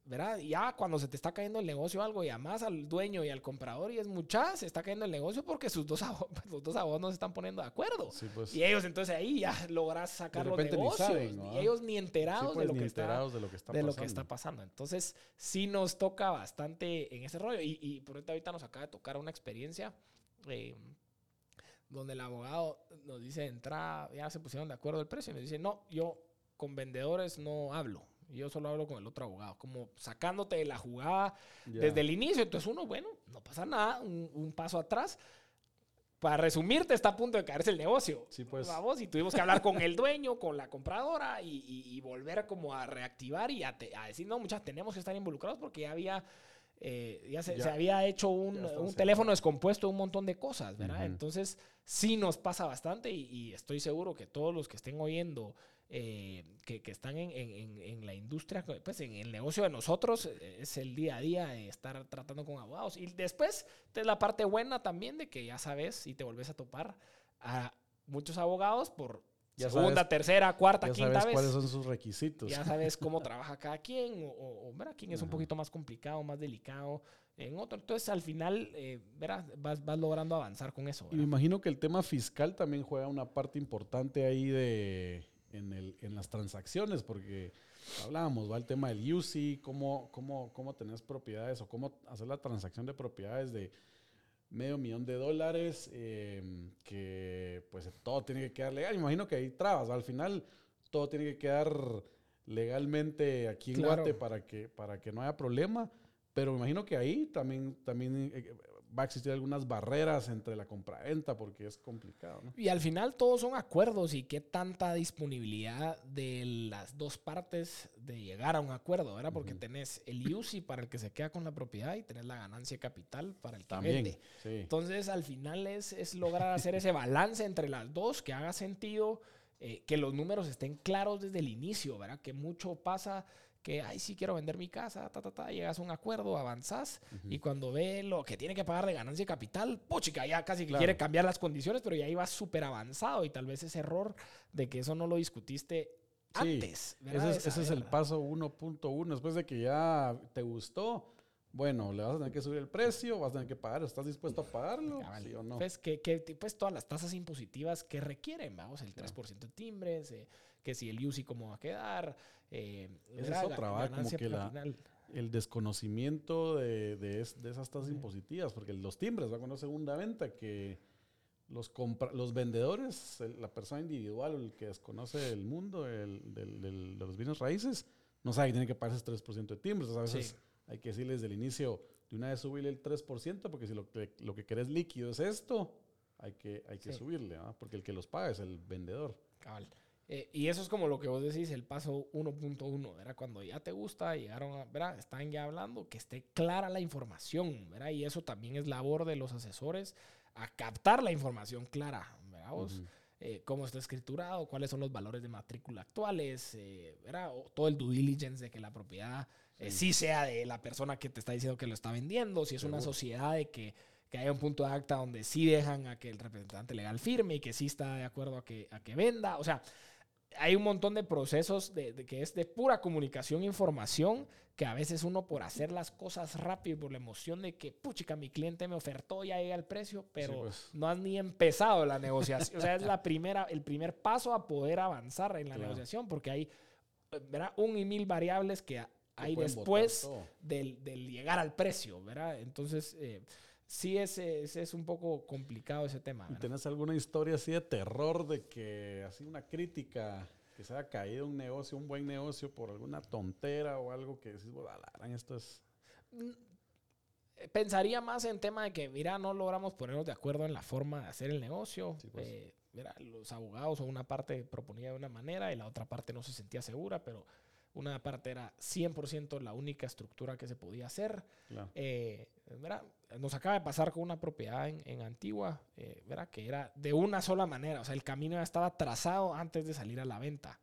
¿verdad? Ya cuando se te está cayendo el negocio algo, y además al dueño y al comprador y es mucha, se está cayendo el negocio porque sus dos abogados, los dos abogados no se están poniendo de acuerdo. Pues. Y ellos entonces ahí ya logras sacar los negocios. Y ellos ni enterados, de, pues, lo que está, de lo que está de lo que está pasando. Entonces sí nos toca bastante en ese rollo. Y, y por ahorita, ahorita nos acaba de tocar una experiencia eh, donde el abogado nos dice, entra, ya se pusieron de acuerdo el precio y nos dice, no, yo con vendedores no hablo yo solo hablo con el otro abogado, como sacándote de la jugada desde el inicio. Entonces uno, bueno, no pasa nada, un, paso atrás. Para resumirte, está a punto de caerse el negocio. Sí, pues. Vamos, y tuvimos que hablar con el dueño, con la compradora y, volver como a reactivar y a, decir, no, muchachos, tenemos que estar involucrados porque ya había eh, ya, se, había hecho un, teléfono descompuesto, un montón de cosas, ¿verdad? Entonces, sí nos pasa bastante y, estoy seguro que todos los que estén oyendo eh, que, que, están en, en, en, la industria, pues en el negocio de nosotros, eh, es el día a día estar tratando con abogados. Y después es la parte buena también de que ya sabes y te volvés a topar a muchos abogados por ya segunda, tercera, cuarta, ya quinta sabes vez. cuáles son sus requisitos. Ya sabes cómo trabaja cada quien o, o, o quién es un poquito más complicado, más delicado en otro. Entonces, al final, eh, verás, vas, vas, logrando avanzar con eso. ¿verdad? Y me imagino que el tema fiscal también juega una parte importante ahí de en, el, en las transacciones, porque hablábamos, va el tema del UCI, cómo, cómo, cómo tenés propiedades o cómo hacer la transacción de propiedades de medio millón de dólares, eh, que pues todo tiene que quedar legal. Imagino que hay trabas, al final todo tiene que quedar legalmente aquí en claro. Guate para que, para que no haya problema, pero me imagino que ahí también, también eh, va a existir algunas barreras entre la compraventa porque es complicado. ¿no? Y al final todos son acuerdos y qué tanta disponibilidad de las dos partes de llegar a un acuerdo, ¿verdad? Porque uh -huh. tenés el UCI para el que se queda con la propiedad y tenés la ganancia capital para el que También, vende. sí. Entonces al final es, es lograr hacer ese balance entre las dos, que haga sentido, eh, que los números estén claros desde el inicio, ¿verdad? Que mucho pasa que, ay, sí quiero vender mi casa, ta, ta, ta, llegas a un acuerdo, avanzás, uh -huh. y cuando ve lo que tiene que pagar de ganancia de capital, puchica, ya casi que Claro. quiere cambiar las condiciones, pero ya iba súper avanzado y tal vez ese error de que eso no lo discutiste Sí, antes. ¿verdad? Ese es, ese es el paso 1.1. Después de que ya te gustó, bueno, le vas a tener que subir el precio, vas a tener que pagar, ¿estás dispuesto a pagarlo? Cabal. ¿Sí o no? Pues, que, que, pues todas las tasas impositivas que requieren, vamos, el 3% de timbres, eh, que si el UCI cómo va a quedar. Eh, Esa es otra, va, como que la- final. El desconocimiento de, de, es- de esas tasas impositivas, porque los timbres, va con una segunda venta que los, compra- los vendedores, el- la persona individual, el que desconoce el mundo el- del- del- de los bienes raíces, no sabe que tiene que pagar ese 3% de timbres. A veces Sí. hay que decirles desde el inicio, de una vez subirle el 3%, porque si lo que, lo que querés líquido es esto, hay que, hay que Sí. subirle, ¿va? porque el que los paga es el vendedor. Cabal. Eh, y eso es como lo que vos decís, el paso 1.1, era cuando ya te gusta, llegaron a, ¿verdad? Están ya hablando, que esté clara la información, ¿verdad? Y eso también es labor de los asesores, a captar la información clara, ¿verdad? Vos? Ujú. Eh, cómo está escriturado, cuáles son los valores de matrícula actuales, eh, ¿verdad? O todo el due diligence de que la propiedad eh, sí. sea de la persona que te está diciendo que lo está vendiendo, si es una sociedad de que, que haya un punto de acta donde sí dejan a que el representante legal firme y que sí está de acuerdo a que, a que venda. O sea, hay un montón de procesos de, de que es de pura comunicación e información que a veces uno por hacer las cosas rápido, por la emoción de que, puchica, mi cliente me ofertó, ya llega el precio, pero pues. no has ni empezado la negociación. o sea, es la primera, el primer paso a poder avanzar en la Claro. negociación, porque hay ¿verdad? un y mil variables que hay después del, del llegar al precio, ¿verdad? Entonces, eh, sí es, es, es un poco complicado ese tema. ¿Y ¿verdad? tenés alguna historia así de terror de que, así una crítica, que se haya caído un negocio, un buen negocio por alguna tontera o algo que decís, bueno, esto es... pensaría más en tema de que, mira, no logramos ponernos de acuerdo en la forma de hacer el negocio. Sí, pues. Eh, mira, los abogados o una parte proponía de una manera y la otra parte no se sentía segura, pero una parte era 100% la única estructura que se podía hacer. Claro. Eh. Nos acaba de pasar con una propiedad en, en Antigua, eh, que era de una sola manera, o sea, el camino ya estaba trazado antes de salir a la venta.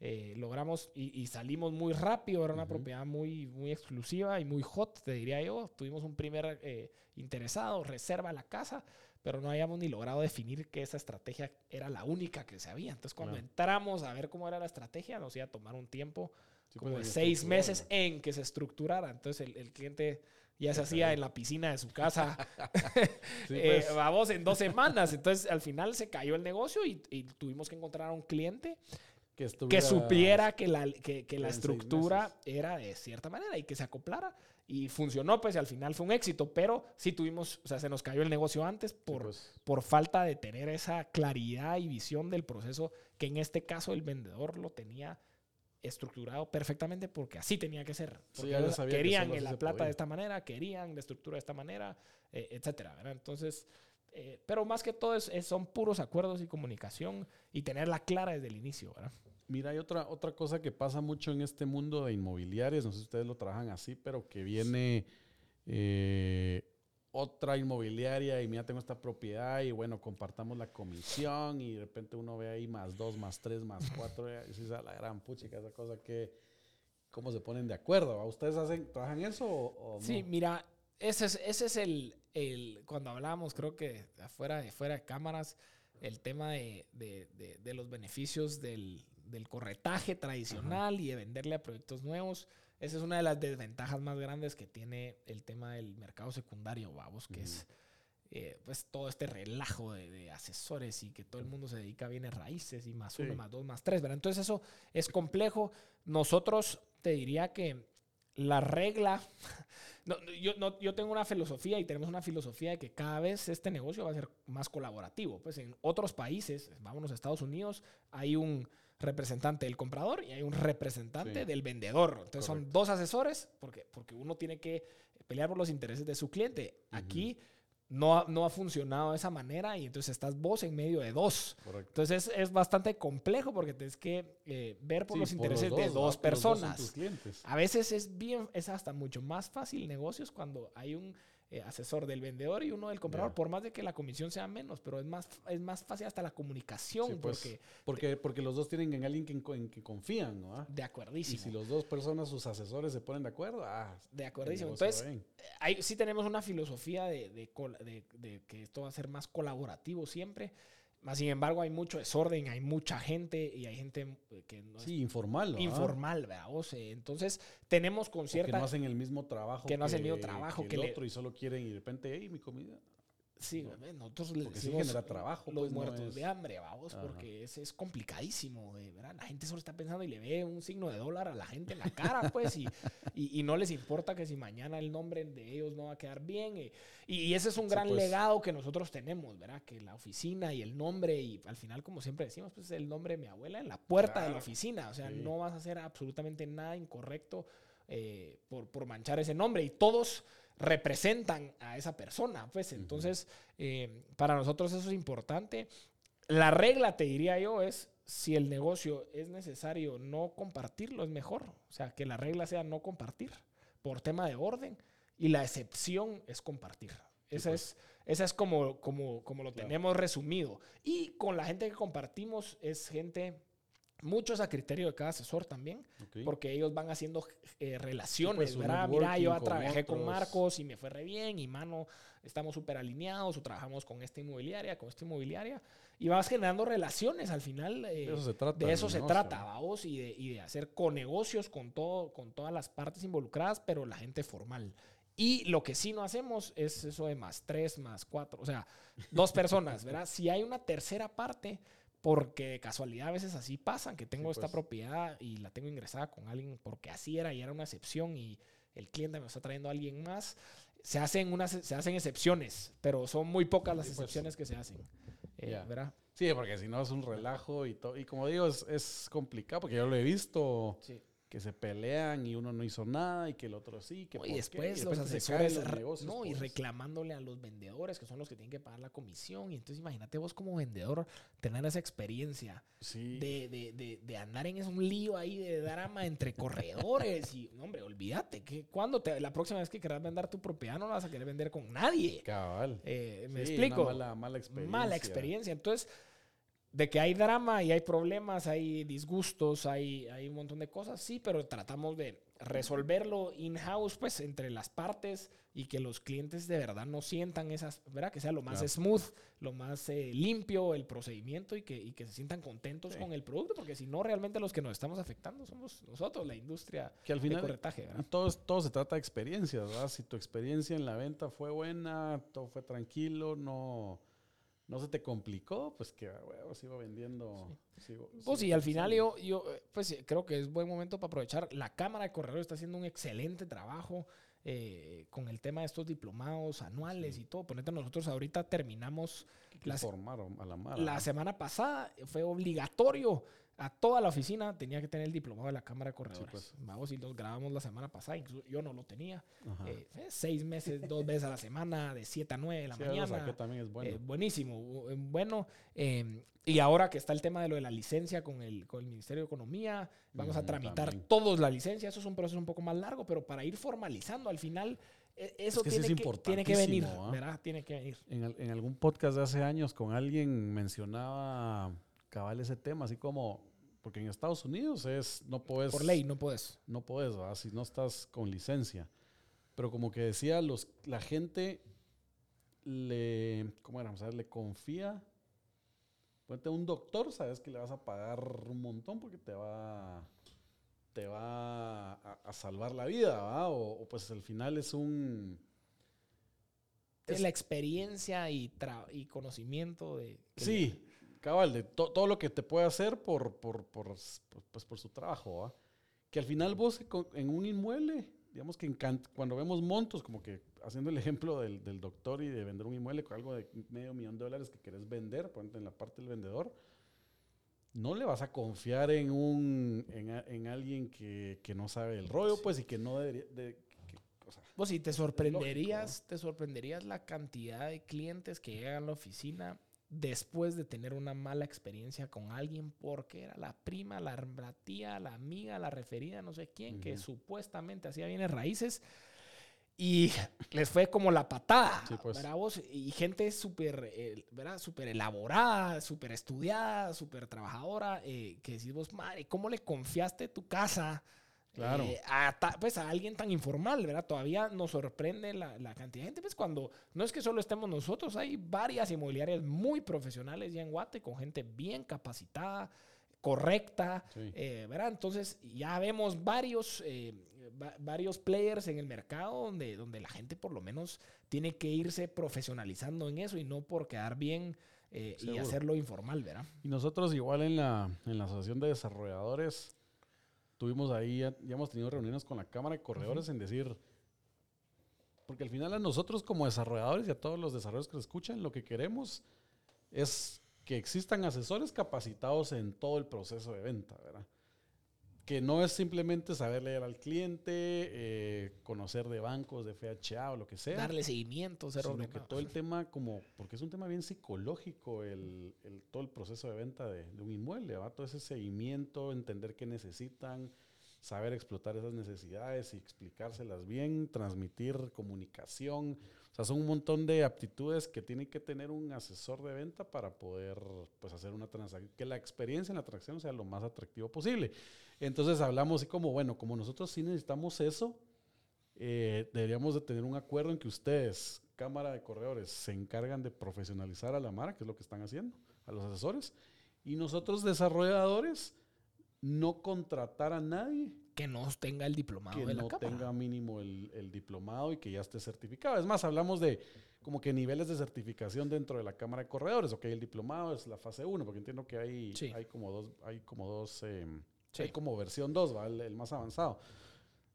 Eh, logramos y, y, salimos muy rápido, era una uh -huh. propiedad muy, muy exclusiva y muy hot, te diría yo. Tuvimos un primer eh, interesado, reserva la casa, pero no habíamos ni logrado definir que esa estrategia era la única que se había. Entonces, cuando claro. entramos a ver cómo era la estrategia, nos iba a tomar un tiempo sí, como de seis meses en que se estructurara. Entonces, el, el cliente ya se hacía en la piscina de su casa, sí, pues. eh, vamos, en dos semanas. Entonces, al final se cayó el negocio y, y tuvimos que encontrar a un cliente que, que, supiera que la, que, que la estructura era de cierta manera y que se acoplara. Y funcionó, pues, y al final fue un éxito, pero sí tuvimos, o sea, se nos cayó el negocio antes por, pues. por falta de tener esa claridad y visión del proceso, que en este caso el vendedor lo tenía estructurado perfectamente porque así tenía que ser. Porque sí, querían que la plata de esta manera, querían la estructura de esta manera, eh, etcétera. ¿verdad? Entonces, eh, pero más que todo es, es, son puros acuerdos y comunicación y tenerla clara desde el inicio. ¿verdad? Mira, hay otra, otra cosa que pasa mucho en este mundo de inmobiliarias, no sé si ustedes lo trabajan así, pero que viene eh, otra inmobiliaria y mira, tengo esta propiedad y bueno, compartamos la comisión y de repente uno ve ahí más dos, más tres, más cuatro, y a la gran puchica, esa cosa que, ¿cómo se ponen de acuerdo? ¿A ¿Ustedes hacen, trabajan eso o, o Sí, mira, ese es, ese es el, el, cuando hablábamos, creo que afuera de, fuera de cámaras, el tema de- de- de los beneficios del, del corretaje tradicional y de venderle a proyectos nuevos. Esa es una de las desventajas más grandes que tiene el tema del mercado secundario, vamos, que es eh, pues todo este relajo de, de asesores y que todo el mundo se dedica a bienes raíces y más uno, más dos, más tres, ¿verdad? Entonces eso es complejo. Nosotros te diría que la regla, no, yo, no- yo tengo una filosofía y tenemos una filosofía de que cada vez este negocio va a ser más colaborativo. Pues en otros países, vámonos a Estados Unidos, hay un representante del comprador y hay un representante Sí. del vendedor. Entonces son dos asesores porque, porque uno tiene que pelear por los intereses de su cliente. Aquí no, ha, no ha funcionado de esa manera y entonces estás vos en medio de dos. Correcto. Entonces es, es bastante complejo porque tienes que eh, ver por Sí, los por intereses los de dos, personas. A veces es bien, es hasta mucho más fácil negocios cuando hay un eh, asesor del vendedor y uno del comprador, por más de que la comisión sea menos, pero es más, es más fácil hasta la comunicación Sí, pues, porque porque, porque los dos tienen en alguien que, en, que confían, ¿no? Ah, de Y acuerdísimo. si los dos personas, sus asesores, se ponen de acuerdo, ah, de acuerdísimo. Entonces, ahí sí tenemos una filosofía de, de de- de que esto va a ser más colaborativo siempre. Más sin embargo, hay mucho desorden, hay mucha gente y hay gente eh, que no es Sí, informal, informal, ¿verdad? O sea, entonces, tenemos con O que no hacen el mismo trabajo que no hacen el mismo trabajo, que que el le- otro y solo quieren y de repente, hey, mi comida. Sí, ¿no? nosotros le Porque sí decimos genera trabajo, los pues, no muertos es- de hambre, vamos, Ajá. porque es, es complicadísimo, ¿verdad? La gente solo está pensando y le ve un signo de dólar a la gente en la cara, pues, y, y, y no les importa que si mañana el nombre de ellos no va a quedar bien. Y, y- y ese es un Sí, gran pues. legado que nosotros tenemos, ¿verdad? Que la oficina y el nombre, y al final, como siempre decimos, pues el nombre de mi abuela en la puerta de la Claro. oficina, o sea, Sí. no vas a hacer absolutamente nada incorrecto eh, por, por manchar ese nombre, y todos representan a esa persona, pues entonces eh, para nosotros eso es importante. La regla, te diría yo, es si el negocio es necesario no compartirlo, es mejor. O sea, que la regla sea no compartir por tema de orden y la excepción es compartir. Esa, es, esa es como, como, como lo pues. Claro. tenemos resumido. Y con la gente que compartimos es gente, muchos a criterio de cada asesor también, Ok. porque ellos van haciendo eh, relaciones, pues, su ¿verdad? Mira, yo con trabajé con otros. Marcos y me fue re bien, y mano, estamos súper alineados, o trabajamos con esta inmobiliaria, con esta inmobiliaria, y vas generando relaciones al final. eh, De eso se trata de eso se negocio. trata, vamos, y de, y de hacer conegocios con, todo, con todas las partes involucradas, pero la gente formal. Y lo que sí no hacemos es eso de más tres, más cuatro, o sea, dos personas, ¿verdad? Si hay una tercera parte, porque de casualidad a veces así pasan, que tengo Sí, esta pues. propiedad y la tengo ingresada con alguien porque así era y era una excepción y el cliente me está trayendo a alguien más, se hacen, unas, se hacen excepciones, pero son muy pocas las Sí, pues. excepciones que se hacen, eh. ¿verdad? Sí, porque si no es un relajo y todo. Y como digo, es, es complicado porque yo lo he visto Sí. Que se pelean y uno no hizo nada y que el otro sí. Que No, y después de los asesores los negocios no, y reclamándole a los vendedores que son los que tienen que pagar la comisión y entonces imagínate vos como vendedor tener esa experiencia Sí. de, de, de, de andar en ese un lío ahí de drama entre corredores y no, hombre olvídate que cuando te, la próxima vez que querrás vender tu propiedad no la vas a querer vender con nadie Cabal. Eh, me Sí, explico una mala, mala experiencia. mala experiencia. Entonces, de que hay drama y hay problemas, hay disgustos, hay, hay un montón de cosas, sí, pero tratamos de resolverlo in-house, pues, entre las partes y que los clientes de verdad no sientan esas, ¿verdad? Que sea lo más Claro. smooth, lo más eh, limpio el procedimiento y que, y que se sientan contentos Sí. con el producto, porque si no, realmente los que nos estamos afectando somos nosotros, la industria Que al de final corretaje, y ¿verdad? todo, todo se trata de experiencias, ¿verdad? Si tu experiencia en la venta fue buena, todo fue tranquilo, no, no se te complicó, pues que huevo, sigo vendiendo. sigo- Pues sigo y al final yo, yo eh, pues creo que es buen momento para aprovechar. La Cámara de Corredores está haciendo un excelente trabajo eh, con el tema de estos diplomados anuales y todo. Ponete, nosotros ahorita terminamos la, a la la semana pasada, fue obligatorio. A toda la oficina tenía que tener el diplomado de la Cámara de Corredores. pues. Vamos y los grabamos la semana pasada. Incluso yo no lo tenía. Eh, eh, seis meses, dos veces a la semana, de 7 a 9 de la Sí, mañana. saqué también es bueno. Eh, buenísimo, eh, bueno. eh, y ahora que está el tema de lo de la licencia con el, con el Ministerio de Economía, vamos a tramitar también. todos la licencia. Eso es un proceso un poco más largo, pero para ir formalizando al final, e- eso que es tiene, que, tiene que venir, ¿ah? ¿verdad? Tiene que venir. En, en algún podcast de hace años con alguien mencionaba cabal ese tema, así como, porque en Estados Unidos es, no puedes... Por ley, no puedes. no puedes, ¿verdad? si no estás con licencia. Pero como que decía, los, la gente le, ¿cómo era? O sea, le confía. Ponte un doctor, sabes que le vas a pagar un montón porque te va, te va a, a salvar la vida, ¿verdad? O, o pues al final es un... Es la experiencia y, tra- y conocimiento de... Sí, cabal, de to- todo lo que te puede hacer por, por, pues, por su trabajo, ¿va? Que al final vos en un inmuele, digamos que en cuando vemos montos, como que haciendo el ejemplo del, del doctor y de vender un inmueble con algo de medio millón de dólares que querés vender, ponte en la parte del vendedor, no le vas a confiar en un en, en alguien que, que no sabe el rollo, pues, y que no debería... de- que- o sea, Vos sí te sorprenderías, te sorprenderías la cantidad de clientes que llegan a la oficina después de tener una mala experiencia con alguien porque era la prima, la, la tía, la amiga, la referida, no sé quién, que supuestamente hacía bienes raíces y les fue como la patada, Sí, pues. ¿verdad vos? Y gente súper, eh, ¿verdad? Súper elaborada, súper estudiada, súper trabajadora, eh, que decís vos, madre, ¿cómo le confiaste tu casa? Claro. eh, a, ta- pues a alguien tan informal, ¿verdad? Todavía nos sorprende la, la cantidad de gente, pues cuando no es que solo estemos nosotros, hay varias inmobiliarias muy profesionales ya en Guate, con gente bien capacitada, correcta, Sí. eh, ¿verdad? Entonces ya vemos varios, eh, va- varios players en el mercado donde, donde la gente por lo menos tiene que irse profesionalizando en eso y no por quedar bien y hacerlo informal, ¿verdad? Y nosotros igual en la, en la Asociación de Desarrolladores tuvimos ahí, ya, ya hemos tenido reuniones con la Cámara de Corredores en decir, porque al final a nosotros como desarrolladores y a todos los desarrolladores que escuchan, lo que queremos es que existan asesores capacitados en todo el proceso de venta, ¿verdad? Que no es simplemente saber leer al cliente, eh, conocer de bancos, de FHA o lo que sea Darle seguimiento, ser sino que todo el tema como, porque es un tema bien psicológico el, el- todo el proceso de venta de, de un inmueble, ¿va? todo ese seguimiento, entender qué necesitan, saber explotar esas necesidades y explicárselas bien, transmitir comunicación, o sea, son un montón de aptitudes que tiene que tener un asesor de venta para poder pues, hacer una transacción, que la experiencia en la transacción sea lo más atractivo posible. Entonces hablamos así como, bueno, como nosotros sí necesitamos eso, eh, deberíamos de tener un acuerdo en que ustedes, Cámara de Corredores, se encargan de profesionalizar a la Mara, que es lo que están haciendo, a los asesores, y nosotros desarrolladores no contratar a nadie que no tenga el diplomado que de la no cámara. tenga mínimo el, el diplomado y que ya esté certificado. Es más, hablamos de como que niveles de certificación dentro de la Cámara de Corredores. Ok, el diplomado es la fase 1, porque entiendo que hay, Sí. hay como dos, hay como dos, eh, Sí. hay como versión 2, ¿va? El, el más avanzado.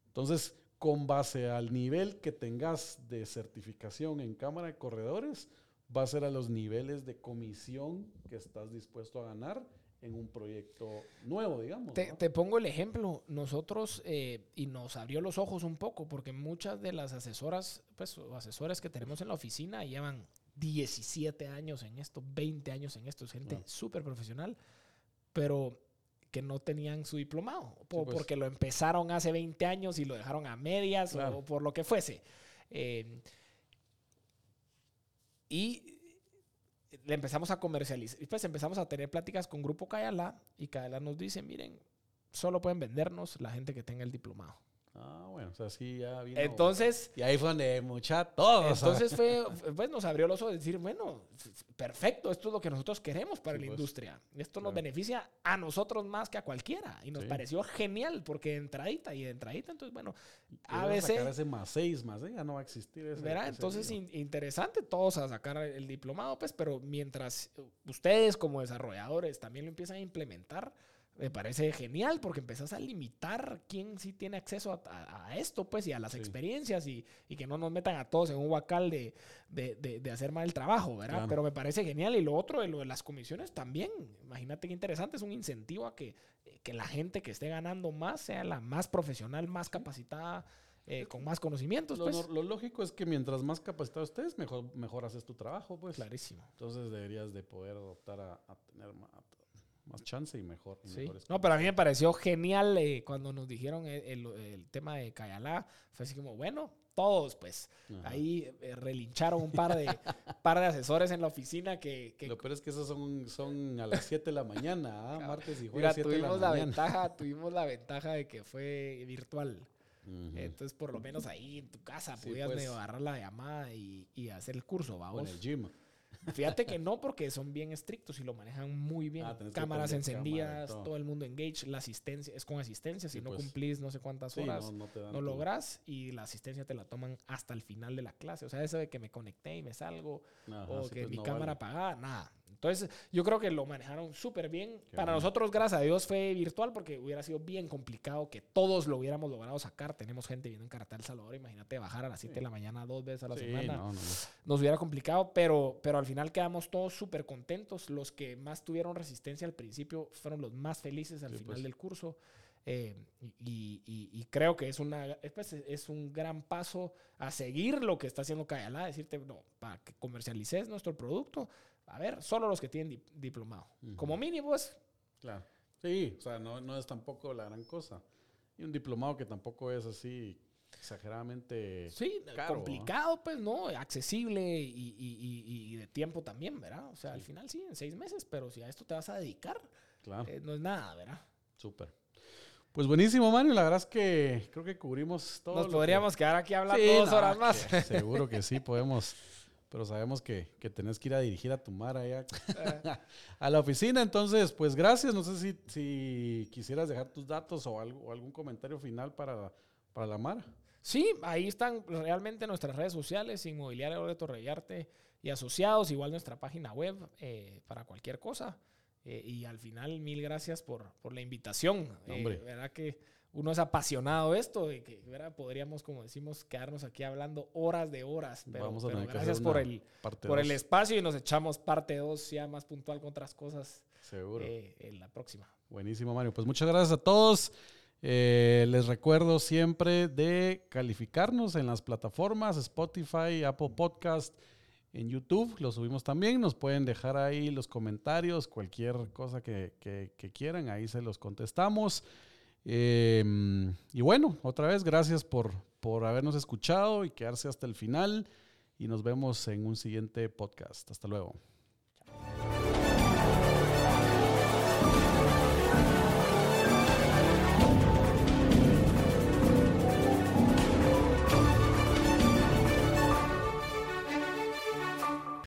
Entonces, con base al nivel que tengas de certificación en Cámara de Corredores, va a ser a los niveles de comisión que estás dispuesto a ganar en un proyecto nuevo, digamos. Te, ¿no? te pongo el ejemplo, nosotros, eh, y nos abrió los ojos un poco, porque muchas de las asesoras, pues, o asesores que tenemos en la oficina llevan 17 años en esto, 20 años en esto, es gente Claro. súper profesional, pero que no tenían su diplomado, po- pues. porque lo empezaron hace 20 años y lo dejaron a medias Claro. o por lo que fuese. Eh, y empezamos a comercializar. Y pues empezamos a tener pláticas con Grupo Cayala y Cayala nos dice, miren, solo pueden vendernos la gente que tenga el diplomado. Ah, bueno, o sea, sí, ya vino. Entonces, Y ahí fue donde mucha todos. entonces fue, pues nos abrió los ojos de decir, bueno, perfecto, esto es lo que nosotros queremos para Sí, la pues. industria. Esto nos Claro. beneficia a nosotros más que a cualquiera. Y nos Sí. pareció genial, porque de entradita y de entradita, entonces, bueno, a veces... ese más seis más, ¿eh? ya no va a existir ese. ¿Verdad? ese Entonces, in- interesante todos a sacar el diplomado, pues, pero mientras ustedes como desarrolladores también lo empiezan a implementar, me parece genial porque empezás a limitar quién sí tiene acceso a, a- a esto, pues, y a las Sí. experiencias y, y que no nos metan a todos en un huacal de, de, de- de hacer mal el trabajo, ¿verdad? Claro. Pero me parece genial. Y lo otro de lo de las comisiones también. Imagínate qué interesante, es un incentivo a que, que la gente que esté ganando más sea la más profesional, más capacitada, eh, con más conocimientos, lo, pues. lo lógico es que mientras más capacitado estés, mejor, mejor haces tu trabajo, pues. Clarísimo. Entonces deberías de poder optar a, a tener más, más chance y mejor. y Sí. mejores No, pero a mí me pareció genial eh, cuando nos dijeron el, el- el tema de Cayalá. Fue así como, bueno, todos, pues. Ahí eh, relincharon un par de, par de asesores en la oficina que... que Lo peor es que esos son, son a las 7 de la mañana, ¿ah? martes y Mira, jueves 7 de la tuvimos la, ventaja, tuvimos la ventaja de que fue virtual. Entonces, por lo menos ahí en tu casa Sí, podías pues. agarrar la llamada y, y hacer el curso, O en vamos. el gym. Fíjate que no, porque son bien estrictos y lo manejan muy bien. Ah, Cámaras cámara encendidas, todo. todo. el mundo engage, la asistencia es con asistencia. Si no pues. cumplís no sé cuántas Sí, horas, no, no, no logras y la asistencia te la toman hasta el final de la clase. O sea, eso de que me conecté y me salgo Ajá, o sí, que pues mi no cámara vale. apagada, nada. Entonces, yo creo que lo manejaron súper bien. Qué Para bueno. nosotros, gracias a Dios, fue virtual porque hubiera sido bien complicado que todos lo hubiéramos logrado sacar. Tenemos gente viendo en Carata El Salvador. Imagínate bajar a las 7 de la mañana dos veces a la Sí, semana no, no, no. nos hubiera complicado, pero, pero al final quedamos todos súper contentos. Los que más tuvieron resistencia al principio fueron los más felices al Sí, final pues. del curso. Eh, y, y- y creo que es, una, es, pues, es un gran paso a seguir lo que está haciendo Cayalá, decirte, no, para que comercialices nuestro producto, a ver, solo los que tienen dip- diplomado. Como mínimo, pues, Claro. Sí, o sea, no, no es tampoco la gran cosa. Y un diplomado que tampoco es así exageradamente sí, caro, complicado, pues, ¿no? Accesible y, y- y- y de tiempo también, ¿verdad? O sea, al final sí, en seis meses, pero si a esto te vas a dedicar, Claro, eh, no es nada, ¿verdad? súper. Pues buenísimo, Mario. La verdad es que creo que cubrimos todo. Nos lo podríamos que... quedar aquí hablando Sí, dos no, horas más. que seguro que sí, podemos. Pero sabemos que, que tenés que ir a dirigir a tu mar allá a la oficina. Entonces, pues gracias. No sé si, si quisieras dejar tus datos o, algo, o algún comentario final para, para la Mara. Sí, ahí están realmente nuestras redes sociales, Inmobiliaria Loreto Reyarte y asociados, igual nuestra página web eh, para cualquier cosa. Eh, y al final, mil gracias por, por la invitación. Eh, hombre. verdad que uno es apasionado de esto y que ¿verdad? podríamos, como decimos, quedarnos aquí hablando horas de horas. Pero, Vamos a pero tener que gracias por el, por el espacio y nos echamos parte 2 ya más puntual con otras cosas Seguro. eh, en la próxima. Buenísimo, Mario. Pues muchas gracias a todos. Eh, les recuerdo siempre de calificarnos en las plataformas Spotify, Apple Podcast, en YouTube. Lo subimos también. Nos pueden dejar ahí los comentarios, cualquier cosa que, quieran. Ahí se los contestamos. Eh, y bueno, otra vez, gracias por, por habernos escuchado y quedarse hasta el final. Y nos vemos en un siguiente podcast. Hasta luego.